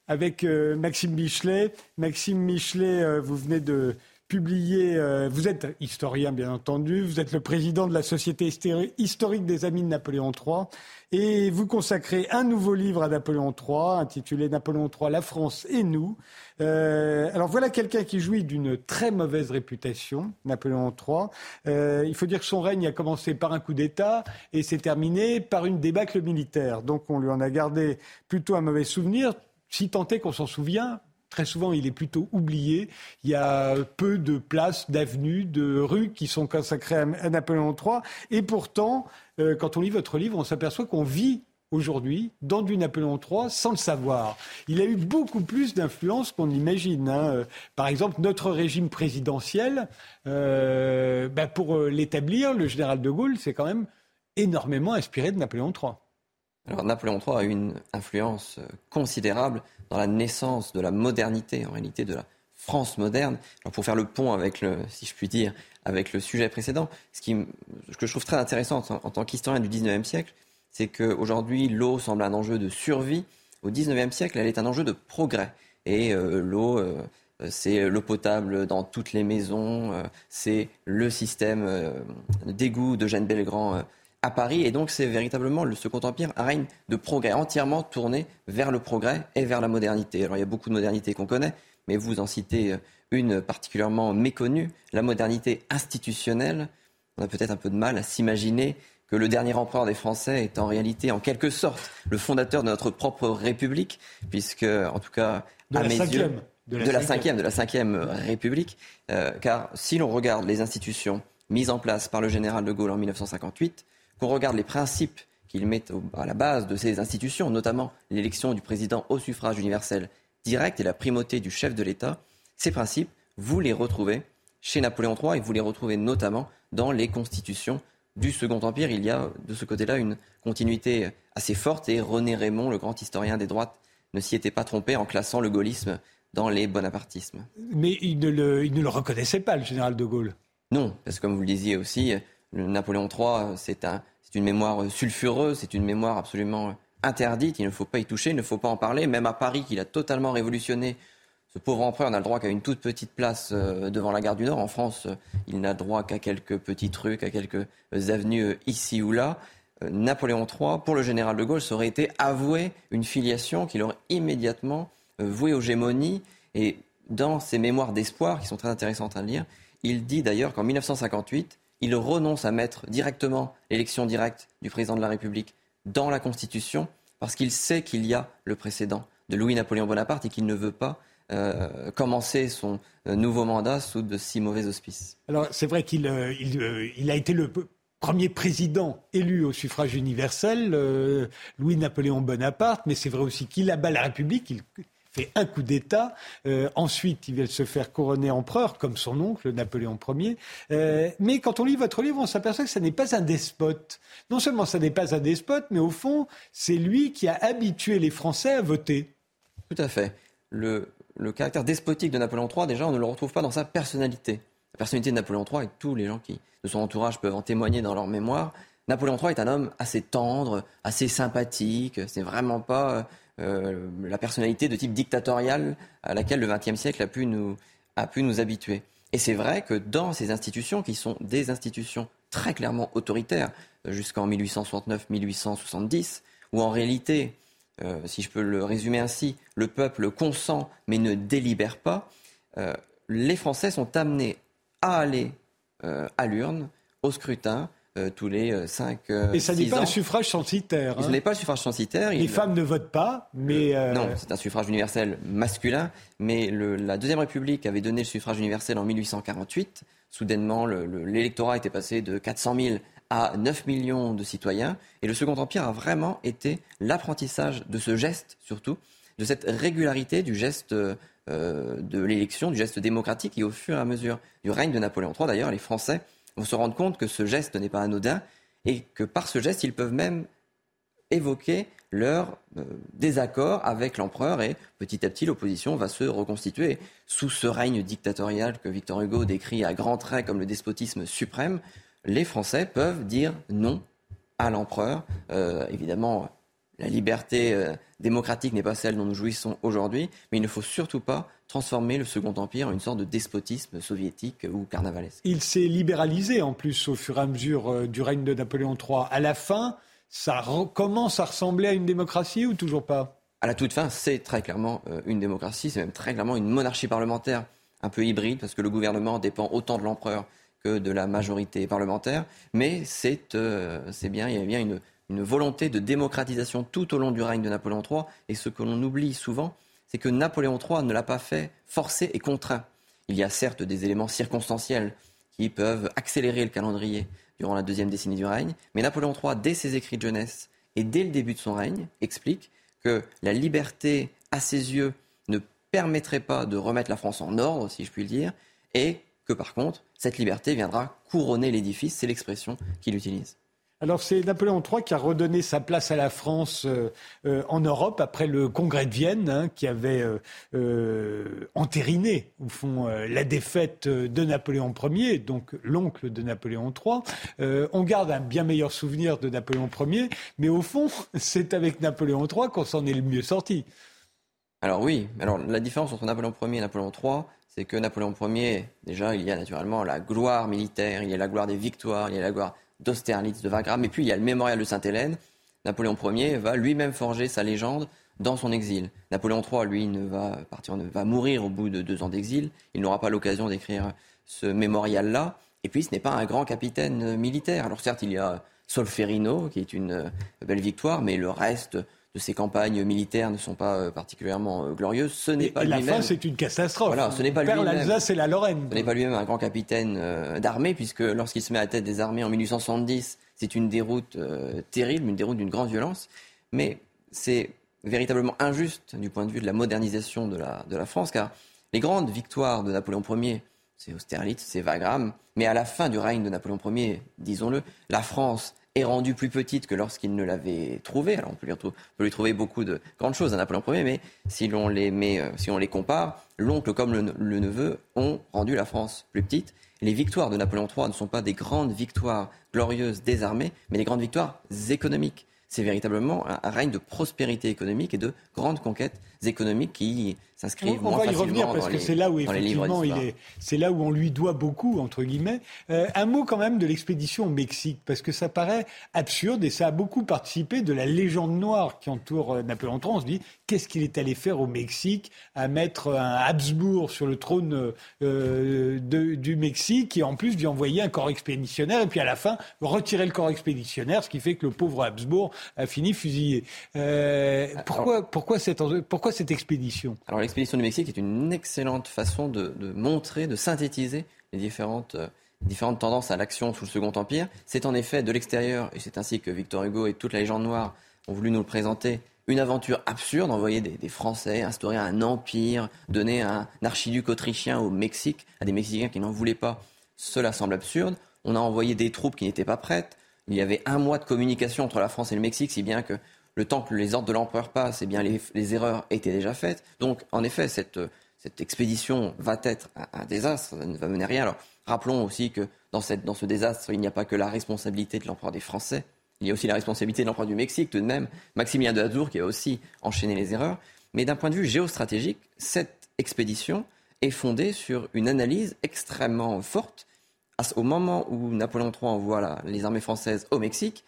avec euh, Maxime Michelet. Maxime Michelet, euh, vous venez de publier, euh, vous êtes historien bien entendu, vous êtes le président de la Société historique des Amis de Napoléon III, et vous consacrez un nouveau livre à Napoléon III, intitulé Napoléon III, la France et nous. alors voilà quelqu'un qui jouit d'une très mauvaise réputation, Napoléon III. il faut dire que son règne a commencé par un coup d'État et s'est terminé par une débâcle militaire. Donc on lui en a gardé plutôt un mauvais souvenir si tant est qu'on s'en souvient, très souvent il est plutôt oublié. Il y a peu de places, d'avenues, de rues qui sont consacrées à Napoléon III. Et pourtant, euh, quand on lit votre livre, on s'aperçoit qu'on vit aujourd'hui dans du Napoléon III sans le savoir. Il a eu beaucoup plus d'influence qu'on imagine. Hein. Par exemple, notre régime présidentiel, euh, ben, pour euh, l'établir, le général de Gaulle s'est quand même énormément inspiré de Napoléon III. Alors Napoléon III a eu une influence euh, considérable dans la naissance de la modernité, en réalité de la France moderne. Alors pour faire le pont avec le, si je puis dire, avec le sujet précédent, ce, qui, ce que je trouve très intéressant en, tant qu'historien du 19e siècle, c'est qu'aujourd'hui l'eau semble un enjeu de survie. Au 19e siècle, elle est un enjeu de progrès. Et euh, l'eau euh, c'est l'eau potable dans toutes les maisons, c'est le système d'égout de Belgrand à Paris. Et donc, c'est véritablement le Second Empire, un règne de progrès, entièrement tourné vers le progrès et vers la modernité. Alors, il y a beaucoup de modernité qu'on connaît, mais vous en citez euh, une particulièrement méconnue, la modernité institutionnelle. On a peut-être un peu de mal à s'imaginer que le dernier empereur des Français est en réalité, en quelque sorte, le fondateur de notre propre République, puisque, en tout cas, à mes yeux, de la, cinquième, de la cinquième République, euh, car si l'on regarde les institutions mises en place par le général de Gaulle en 1958, qu'on regarde les principes qu'il met à la base de ces institutions, notamment l'élection du président au suffrage universel direct et la primauté du chef de l'État, ces principes, vous les retrouvez chez Napoléon III et vous les retrouvez notamment dans les constitutions du Second Empire. Il y a de ce côté-là une continuité assez forte et René Raymond, le grand historien des droites, ne s'y était pas trompé en classant le gaullisme dans les bonapartismes. Mais il ne le, il ne le reconnaissait pas, le général de Gaulle. Non, parce que comme vous le disiez aussi, Napoléon III, c'est une mémoire sulfureuse, c'est une mémoire absolument interdite. Il ne faut pas y toucher, il ne faut pas en parler. Même à Paris, qu'il a totalement révolutionné, ce pauvre empereur n'a le droit qu'à une toute petite place euh, devant la gare du Nord. En France, euh, il n'a droit qu'à quelques petits trucs, à quelques avenues euh, ici ou là. Napoléon III, pour le général de Gaulle, ça aurait été avouer une filiation qu'il aurait immédiatement vouée aux gémonies. Et dans ses mémoires d'espoir, qui sont très intéressantes à lire, il dit d'ailleurs qu'en 1958, il renonce à mettre directement l'élection directe du président de la République dans la Constitution parce qu'il sait qu'il y a le précédent de Louis-Napoléon Bonaparte et qu'il ne veut pas euh, commencer son euh, nouveau mandat sous de si mauvais auspices. Alors c'est vrai qu'il euh, a été le premier président élu au suffrage universel, Louis-Napoléon Bonaparte, mais c'est vrai aussi qu'il abat la République, fait un coup d'État. Euh, ensuite, il va se faire couronner empereur, comme son oncle, Napoléon Ier. Euh, mais quand on lit votre livre, on s'aperçoit que ce n'est pas un despote. Non seulement ça n'est pas un despote, mais au fond, c'est lui qui a habitué les Français à voter. Tout à fait. Le, le caractère despotique de Napoléon III, déjà, on ne le retrouve pas dans sa personnalité. La personnalité de Napoléon III, et tous les gens qui, de son entourage peuvent en témoigner dans leur mémoire, Napoléon III est un homme assez tendre, assez sympathique. C'est vraiment pas euh, la personnalité de type dictatorial à laquelle le XXe siècle a pu nous, a pu nous habituer. Et c'est vrai que dans ces institutions, qui sont des institutions très clairement autoritaires, jusqu'en 1869-1870, où en réalité, euh, si je peux le résumer ainsi, le peuple consent mais ne délibère pas, euh, les Français sont amenés à aller à l'urne, au scrutin, euh, tous les euh, cinq. Euh, et ça n'est pas un suffrage censitaire. Ce n'est pas le suffrage censitaire. Les femmes ne votent pas, mais. Non, c'est un suffrage universel masculin. Mais la Deuxième République avait donné le suffrage universel en 1848. Soudainement, l'électorat était passé de 400 000 à 9 millions de citoyens. Et le Second Empire a vraiment été l'apprentissage de ce geste, surtout, de cette régularité du geste de l'élection, du geste démocratique. Et au fur et à mesure du règne de Napoléon III, d'ailleurs, les Français vont se rendre compte que ce geste n'est pas anodin et que par ce geste, ils peuvent même évoquer leur euh, désaccord avec l'empereur et petit à petit l'opposition va se reconstituer sous ce règne dictatorial que Victor Hugo décrit à grands traits comme le despotisme suprême. Les Français peuvent dire non à l'empereur. Euh, évidemment, la liberté euh, démocratique n'est pas celle dont nous jouissons aujourd'hui, mais il ne faut surtout pas transformer le Second Empire en une sorte de despotisme soviétique ou carnavalesque. Il s'est libéralisé en plus au fur et à mesure euh, du règne de Napoléon III. À la fin, ça commence à ressembler à une démocratie ou toujours pas? À la toute fin, c'est très clairement euh, une démocratie, c'est même très clairement une monarchie parlementaire un peu hybride, parce que le gouvernement dépend autant de l'empereur que de la majorité parlementaire, mais c'est bien, il y a bien une une volonté de démocratisation tout au long du règne de Napoléon III. Et ce que l'on oublie souvent, c'est que Napoléon III ne l'a pas fait forcé et contraint. Il y a certes des éléments circonstanciels qui peuvent accélérer le calendrier durant la deuxième décennie du règne, mais Napoléon III, dès ses écrits de jeunesse et dès le début de son règne, explique que la liberté, à ses yeux, ne permettrait pas de remettre la France en ordre, si je puis le dire, et que par contre, cette liberté viendra couronner l'édifice, c'est l'expression qu'il utilise. Alors c'est Napoléon III qui a redonné sa place à la France euh, euh, en Europe après le congrès de Vienne hein, qui avait euh, entériné au fond la défaite de Napoléon Ier, donc l'oncle de Napoléon III. on garde un bien meilleur souvenir de Napoléon Ier, mais au fond c'est avec Napoléon III qu'on s'en est le mieux sorti. Alors oui, alors la différence entre Napoléon Ier et Napoléon III, c'est que Napoléon Ier, déjà, il y a naturellement la gloire militaire, il y a la gloire des victoires, il y a la gloire d'Austerlitz, de Wagram, et puis il y a le mémorial de Sainte-Hélène. Napoléon Ier va lui-même forger sa légende dans son exil. Napoléon III, lui, ne va partir, ne va mourir au bout de deux ans d'exil. Il n'aura pas l'occasion d'écrire ce mémorial-là. Et puis, ce n'est pas un grand capitaine militaire. Alors certes, il y a Solferino, qui est une belle victoire, mais le reste de ses campagnes militaires ne sont pas euh, particulièrement euh, glorieuses. Ce n'est pas lui-même. La fin, c'est une catastrophe. Voilà, ce n'est pas lui-même. l'Alsace et la Lorraine. Ce n'est pas lui-même un grand capitaine euh, d'armée, puisque lorsqu'il se met à la tête des armées en 1870, c'est une déroute terrible, une déroute d'une grande violence. Mais c'est véritablement injuste du point de vue de la modernisation de la, de la France, car les grandes victoires de Napoléon Ier, c'est Austerlitz, c'est Wagram, mais à la fin du règne de Napoléon Ier, disons-le, la France est rendue plus petite que lorsqu'il ne l'avait trouvée. Alors on peut, lui lui trouver beaucoup de grandes choses à Napoléon Ier, mais si l'on les, met, euh, si on les compare, l'oncle comme le, neveu ont rendu la France plus petite. les victoires de Napoléon III ne sont pas des grandes victoires glorieuses des armées, mais des grandes victoires économiques c'est véritablement un, règne de prospérité économique et de grandes conquêtes économiques qui s'inscrivent va y revenir parce que c'est là où effectivement il est, c'est là où on lui doit beaucoup entre guillemets. Euh, un mot quand même de l'expédition au Mexique parce que ça paraît absurde et ça a beaucoup participé de la légende noire qui entoure euh, Napoléon III. On se dit qu'est-ce qu'il est allé faire au Mexique à mettre un Habsbourg sur le trône euh, de, du Mexique et en plus lui envoyer un corps expéditionnaire et puis à la fin retirer le corps expéditionnaire, ce qui fait que le pauvre Habsbourg a fini fusillé. pourquoi, pourquoi cette, pourquoi cette expédition Alors l'expédition du Mexique est une excellente façon de, montrer, de synthétiser les différentes, euh, différentes tendances à l'action sous le Second Empire. C'est en effet de l'extérieur, et c'est ainsi que Victor Hugo et toute la légende noire ont voulu nous le présenter, une aventure absurde, envoyer des, Français, instaurer un empire, donner un archiduc autrichien au Mexique à des Mexicains qui n'en voulaient pas. Cela semble absurde. On a envoyé des troupes qui n'étaient pas prêtes. Il y avait un mois de communication entre la France et le Mexique, si bien que le temps que les ordres de l'empereur passent, eh bien les, erreurs étaient déjà faites. Donc, en effet, cette, cette expédition va être un, désastre, ça ne va mener à rien. Alors, rappelons aussi que dans, cette, dans ce désastre, il n'y a pas que la responsabilité de l'empereur des Français, il y a aussi la responsabilité de l'empereur du Mexique, tout de même, Maximilien de Habsbourg qui a aussi enchaîné les erreurs. Mais d'un point de vue géostratégique, cette expédition est fondée sur une analyse extrêmement forte. Au moment où Napoléon III envoie les armées françaises au Mexique,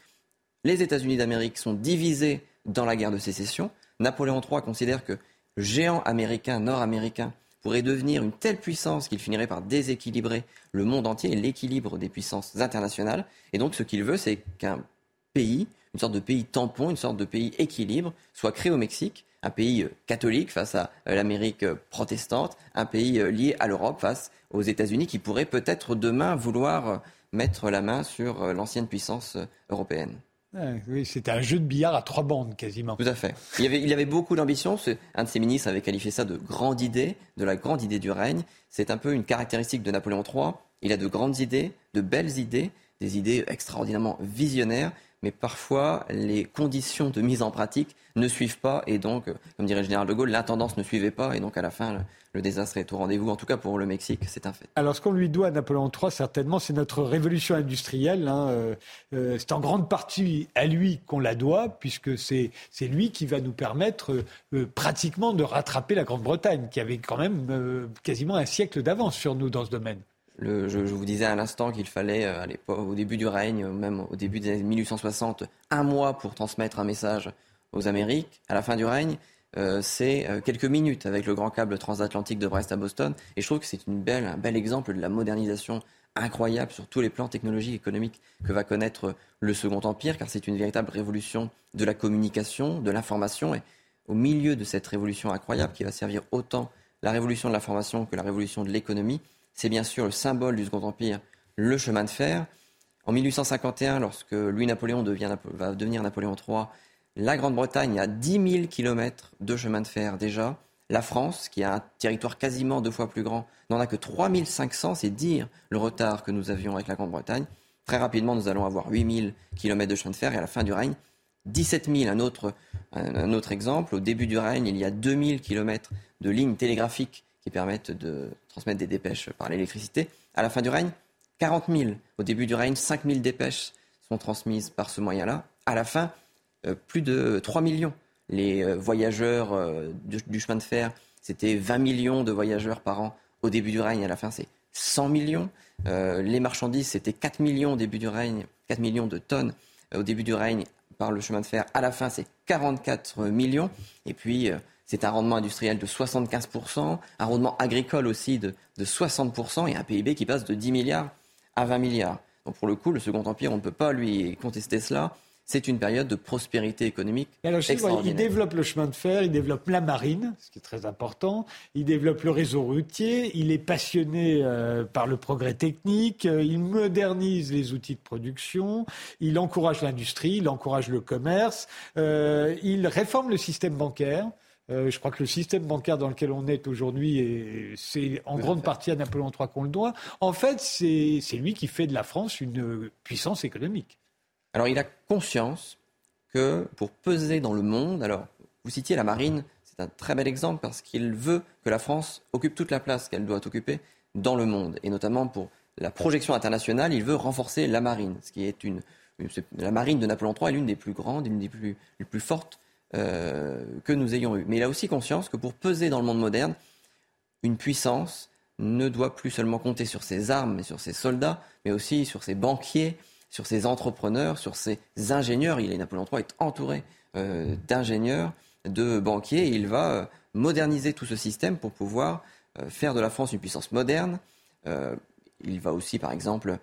les États-Unis d'Amérique sont divisés dans la guerre de sécession. Napoléon III considère que géant américain, nord-américain, pourrait devenir une telle puissance qu'il finirait par déséquilibrer le monde entier et l'équilibre des puissances internationales. Et donc ce qu'il veut, c'est qu'un pays, une sorte de pays tampon, une sorte de pays équilibre, soit créé au Mexique, un pays euh, catholique face à euh, l'Amérique euh, protestante, un pays lié à l'Europe face aux États-Unis qui pourraient peut-être demain vouloir mettre la main sur l'ancienne puissance européenne. Ah, oui, c'était un jeu de billard à trois bandes quasiment. Tout à fait. Il avait, avait beaucoup d'ambition. Un de ses ministres avait qualifié ça de grande idée, de la grande idée du règne. C'est un peu une caractéristique de Napoléon III. Il a de grandes idées, de belles idées, des idées extraordinairement visionnaires, mais parfois les conditions de mise en pratique ne suivent pas et donc, comme dirait le général de Gaulle, l'intendance ne suivait pas et donc à la fin le, désastre est au rendez-vous. En tout cas pour le Mexique, c'est un fait. Alors ce qu'on lui doit à Napoléon III, certainement, c'est notre révolution industrielle. Hein. Euh, euh, c'est en grande partie à lui qu'on la doit, puisque c'est lui qui va nous permettre euh, pratiquement de rattraper la Grande-Bretagne, qui avait quand même quasiment un siècle d'avance sur nous dans ce domaine je, vous disais à l'instant qu'il fallait, au début du règne, même au début des années 1860, un mois pour transmettre un message aux Amériques. À la fin du règne, euh, c'est euh, quelques minutes avec le grand câble transatlantique de Brest à Boston. Et je trouve que c'est un bel exemple de la modernisation incroyable sur tous les plans technologiques et économiques que va connaître le Second Empire, car c'est une véritable révolution de la communication, de l'information. Et au milieu de cette révolution incroyable qui va servir autant la révolution de l'information que la révolution de l'économie, c'est bien sûr le symbole du Second Empire, le chemin de fer. En 1851, lorsque Louis-Napoléon va devenir Napoléon III, la Grande-Bretagne a 10 000 kilomètres de chemin de fer déjà. La France, qui a un territoire quasiment deux fois plus grand, n'en a que 3 500, c'est dire le retard que nous avions avec la Grande-Bretagne. Très rapidement, nous allons avoir 8 000 kilomètres de chemin de fer et à la fin du règne, 17 000. Un autre, un autre exemple, au début du règne, il y a 2 000 kilomètres de lignes télégraphiques qui permettent de transmettre des dépêches par l'électricité. À la fin du règne, 40 000. Au début du règne, 5 000 dépêches sont transmises par ce moyen-là. À la fin, plus de 3 millions. les voyageurs du, chemin de fer, c'était 20 millions de voyageurs par an au début du règne. À la fin, c'est 100 millions. les marchandises, c'était 4 millions au début du règne, 4 millions de tonnes au début du règne par le chemin de fer. À la fin, c'est 44 millions. Et puis, c'est un rendement industriel de 75%, un rendement agricole aussi de, 60% et un PIB qui passe de 10 milliards à 20 milliards. Donc pour le coup, le Second Empire, on ne peut pas lui contester cela. C'est une période de prospérité économique. Alors, il développe le chemin de fer, il développe la marine, ce qui est très important. Il développe le réseau routier. Il est passionné euh, par le progrès technique. Euh, il modernise les outils de production. Il encourage l'industrie. Il encourage le commerce. Euh, il réforme le système bancaire. Euh, je crois que le système bancaire dans lequel on est aujourd'hui, c'est en grande partie à Napoléon III qu'on le doit. En fait, c'est lui qui fait de la France une puissance économique. Alors, il a conscience que pour peser dans le monde, alors, vous citiez la marine, c'est un très bel exemple parce qu'il veut que la France occupe toute la place qu'elle doit occuper dans le monde. Et notamment pour la projection internationale, il veut renforcer la marine, ce qui est une, la marine de Napoléon III est l'une des plus grandes, l'une des plus, les plus fortes euh, que nous ayons eu. Mais il a aussi conscience que pour peser dans le monde moderne, une puissance ne doit plus seulement compter sur ses armes et sur ses soldats, mais aussi sur ses banquiers, sur ses entrepreneurs, sur ses ingénieurs. Il est Napoléon III est entouré euh, d'ingénieurs, de banquiers. Il va euh, moderniser tout ce système pour pouvoir faire de la France une puissance moderne. il va aussi, par exemple,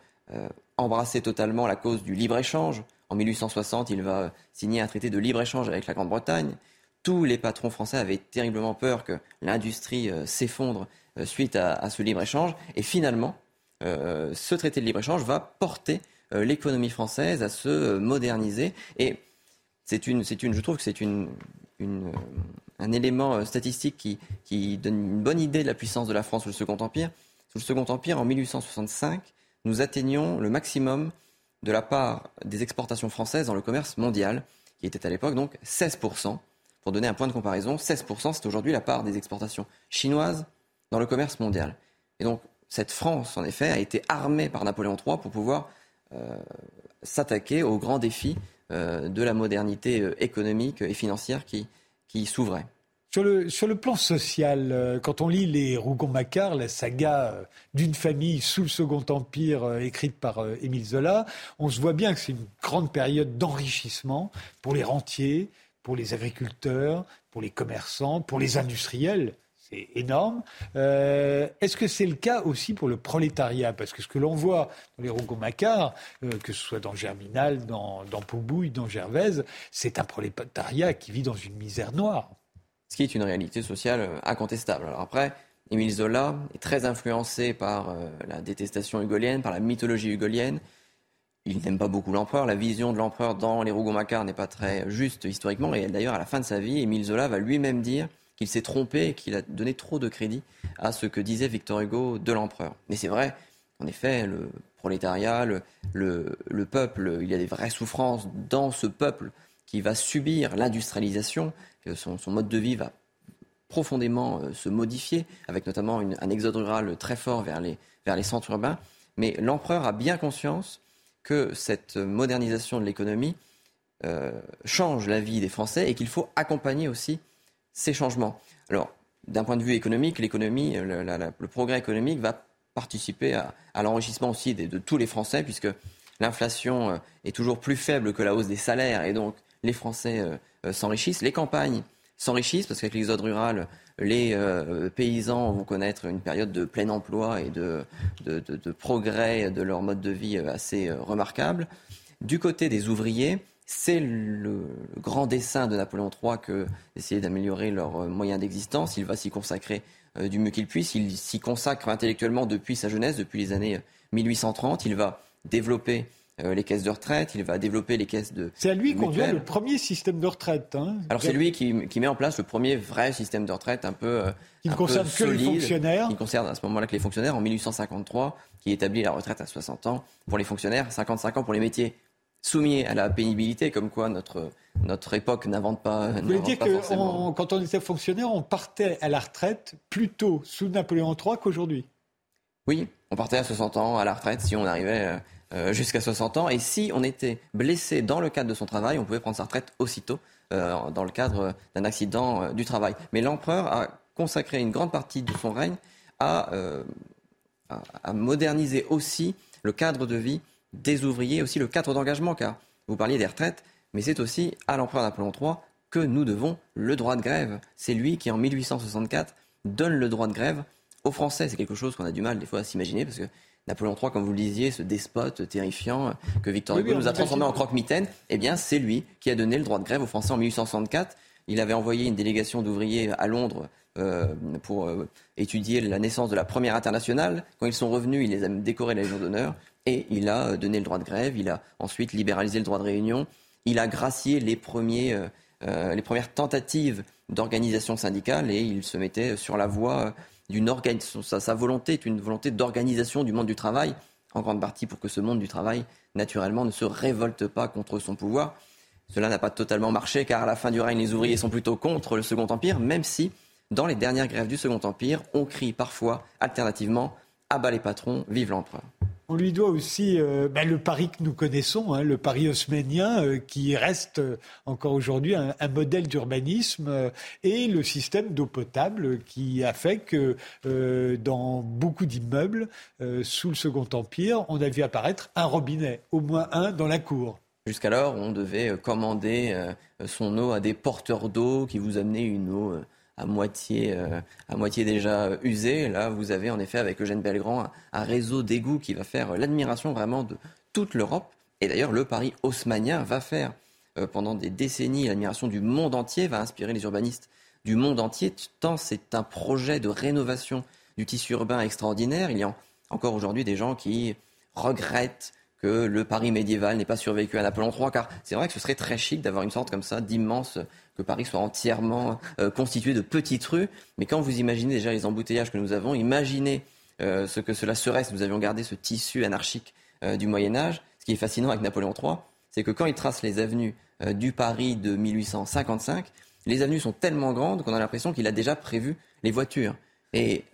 embrasser totalement la cause du libre-échange. En 1860, il va signer un traité de libre-échange avec la Grande-Bretagne. Tous les patrons français avaient terriblement peur que l'industrie euh, s'effondre euh, suite à, ce libre-échange. Et finalement, euh, ce traité de libre-échange va porter l'économie française à se moderniser. Et c'est une, c'est une, je trouve que c'est une, un élément statistique qui, qui donne une bonne idée de la puissance de la France sous le Second Empire. Sous le Second Empire, en 1865, nous atteignions le maximum de la part des exportations françaises dans le commerce mondial, qui était à l'époque donc 16%. Pour donner un point de comparaison, 16% c'est aujourd'hui la part des exportations chinoises dans le commerce mondial. Et donc cette France, en effet, a été armée par Napoléon III pour pouvoir euh, s'attaquer aux grands défis euh, de la modernité euh, économique et financière qui, qui s'ouvrait. Sur le, sur le plan social, euh, quand on lit les Rougon-Macquart, la saga euh, d'une famille sous le Second Empire euh, écrite par Émile Zola, on se voit bien que c'est une grande période d'enrichissement pour les rentiers, pour les agriculteurs, pour les commerçants, pour les industriels. C'est énorme. Est-ce que c'est le cas aussi pour le prolétariat? Parce que ce que l'on voit dans les Rougon-Macquart, que ce soit dans Germinal, dans, dans Poubouille, dans Gervaise, c'est un prolétariat qui vit dans une misère noire ce qui est une réalité sociale euh, incontestable. Alors après, Émile Zola est très influencé par euh, la détestation hugolienne, par la mythologie hugolienne. Il n'aime pas beaucoup l'empereur. La vision de l'empereur dans les Rougon-Macquart n'est pas très juste historiquement. Et d'ailleurs, à la fin de sa vie, Émile Zola va lui-même dire qu'il s'est trompé qu'il a donné trop de crédit à ce que disait Victor Hugo de l'empereur. Mais c'est vrai, en effet, le prolétariat, le, le, peuple, il y a des vraies souffrances dans ce peuple qui va subir l'industrialisation son, mode de vie va profondément euh, se modifier, avec notamment un exode rural très fort vers les, vers les centres urbains. Mais l'empereur a bien conscience que cette modernisation de l'économie euh, change la vie des Français et qu'il faut accompagner aussi ces changements. Alors, d'un point de vue économique, l'économie, le, progrès économique va participer à, l'enrichissement aussi de, de, tous les Français, puisque l'inflation euh, est toujours plus faible que la hausse des salaires, et donc les Français euh, s'enrichissent, les campagnes s'enrichissent parce qu'avec l'exode rural, les euh, paysans vont connaître une période de plein emploi et de, progrès de leur mode de vie euh, assez remarquable. Du côté des ouvriers, c'est le, grand dessein de Napoléon III que d'essayer d'améliorer leurs moyens d'existence. Il va s'y consacrer du mieux qu'il puisse. Il s'y consacre intellectuellement depuis sa jeunesse, depuis les années 1830. Il va développer euh, les caisses de retraite, il va développer les caisses de. C'est à lui qu'on doit le premier système de retraite. Hein. Alors c'est lui qui, met en place le premier vrai système de retraite un peu. Euh, qui ne concerne que les fonctionnaires. Qui concerne à ce moment-là que les fonctionnaires en 1853, qui établit la retraite à 60 ans pour les fonctionnaires, 55 ans pour les métiers soumis à la pénibilité, comme quoi notre, notre époque n'invente pas. Vous voulez dire que quand on était fonctionnaire, on partait à la retraite plus tôt sous Napoléon III qu'aujourd'hui? Oui, on partait à 60 ans à la retraite si on arrivait euh, jusqu'à 60 ans. Et si on était blessé dans le cadre de son travail, on pouvait prendre sa retraite aussitôt dans le cadre d'un accident du travail. Mais l'empereur a consacré une grande partie de son règne à, à moderniser aussi le cadre de vie des ouvriers, aussi le cadre d'engagement, car vous parliez des retraites, mais c'est aussi à l'empereur Napoléon III que nous devons le droit de grève. C'est lui qui, en 1864, donne le droit de grève aux Français. C'est quelque chose qu'on a du mal des fois à s'imaginer, parce que Napoléon III, comme vous le disiez, ce despote terrifiant que Victor Hugo nous a transformé en croque-mitaine, eh bien, c'est lui qui a donné le droit de grève aux Français en 1864. Il avait envoyé une délégation d'ouvriers à Londres euh, pour euh, étudier la naissance de la première internationale. Quand ils sont revenus, il les a décorés de la Légion d'honneur et il a euh, donné le droit de grève. Il a ensuite libéralisé le droit de réunion. Il a gracié les, premiers, les premières tentatives d'organisation syndicale et il se mettait sur la voie d'une organisation. Sa, sa, volonté est une volonté d'organisation du monde du travail, en grande partie pour que ce monde du travail, naturellement, ne se révolte pas contre son pouvoir. Cela n'a pas totalement marché car à la fin du règne, les ouvriers sont plutôt contre le Second Empire, même si dans les dernières grèves du Second Empire, on crie parfois alternativement à bas les patrons, vive l'empereur. On lui doit aussi euh, ben, le Paris que nous connaissons, hein, le Paris haussmannien, euh, qui reste euh, encore aujourd'hui un, modèle d'urbanisme, et le système d'eau potable qui a fait que dans beaucoup d'immeubles, sous le Second Empire, on a vu apparaître un robinet, au moins un dans la cour. Jusqu'alors, on devait commander son eau à des porteurs d'eau qui vous amenaient une eau à moitié, euh, à moitié déjà usé. Là, vous avez en effet avec Eugène Belgrand un, réseau d'égouts qui va faire l'admiration vraiment de toute l'Europe. Et d'ailleurs, le Paris haussmannien va faire euh, pendant des décennies l'admiration du monde entier, va inspirer les urbanistes du monde entier, tant c'est un projet de rénovation du tissu urbain extraordinaire. Il y a encore aujourd'hui des gens qui regrettent que le Paris médiéval n'ait pas survécu à Napoléon III, car c'est vrai que ce serait très chic d'avoir une sorte comme ça d'immense que Paris soit entièrement euh, constitué de petites rues. Mais quand vous imaginez déjà les embouteillages que nous avons, imaginez euh, ce que cela serait si nous avions gardé ce tissu anarchique euh, du Moyen Âge. Ce qui est fascinant avec Napoléon III, c'est que quand il trace les avenues du Paris de 1855, les avenues sont tellement grandes qu'on a l'impression qu'il a déjà prévu les voitures. Et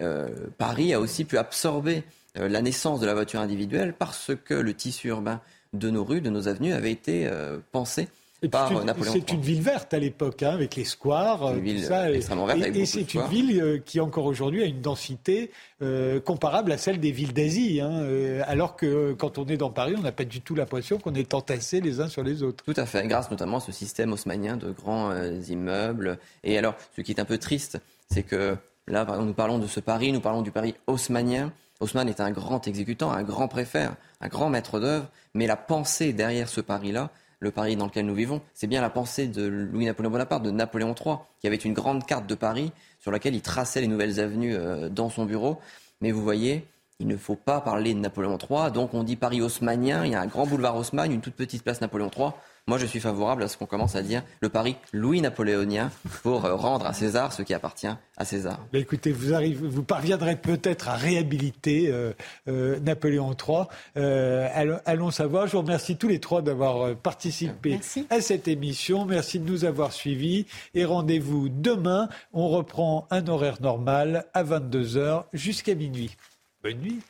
Paris a aussi pu absorber la naissance de la voiture individuelle parce que le tissu urbain de nos rues, de nos avenues avait été pensé c'est une ville verte à l'époque, hein, avec les squares. Une ville ça, extrêmement verte. Et, c'est une ville euh, qui encore aujourd'hui a une densité euh, comparable à celle des villes d'Asie. Hein, euh, alors que quand on est dans Paris, on n'a pas du tout l'impression qu'on est entassés les uns sur les autres. Tout à fait, grâce notamment à ce système haussmannien de grands immeubles. Et alors, ce qui est un peu triste, c'est que là, par exemple, nous parlons de ce Paris, nous parlons du Paris haussmannien. Haussmann est un grand exécutant, un grand préfet, un grand maître d'œuvre, mais la pensée derrière ce Paris-là, le Paris dans lequel nous vivons. C'est bien la pensée de Louis-Napoléon Bonaparte, de Napoléon III, qui avait une grande carte de Paris sur laquelle il traçait les nouvelles avenues euh, dans son bureau. Mais vous voyez, il ne faut pas parler de Napoléon III. Donc on dit Paris haussmannien, il y a un grand boulevard Haussmann, une toute petite place Napoléon III. Moi, je suis favorable à ce qu'on commence à dire le Paris Louis-napoléonien pour euh, rendre à César ce qui appartient à César. Mais écoutez, vous, arrivez, vous parviendrez peut-être à réhabiliter euh, euh, Napoléon III. allons, savoir. Je vous remercie tous les trois d'avoir participé à cette émission. Merci de nous avoir suivis. Et rendez-vous demain. On reprend un horaire normal à 22h jusqu'à minuit. Bonne nuit.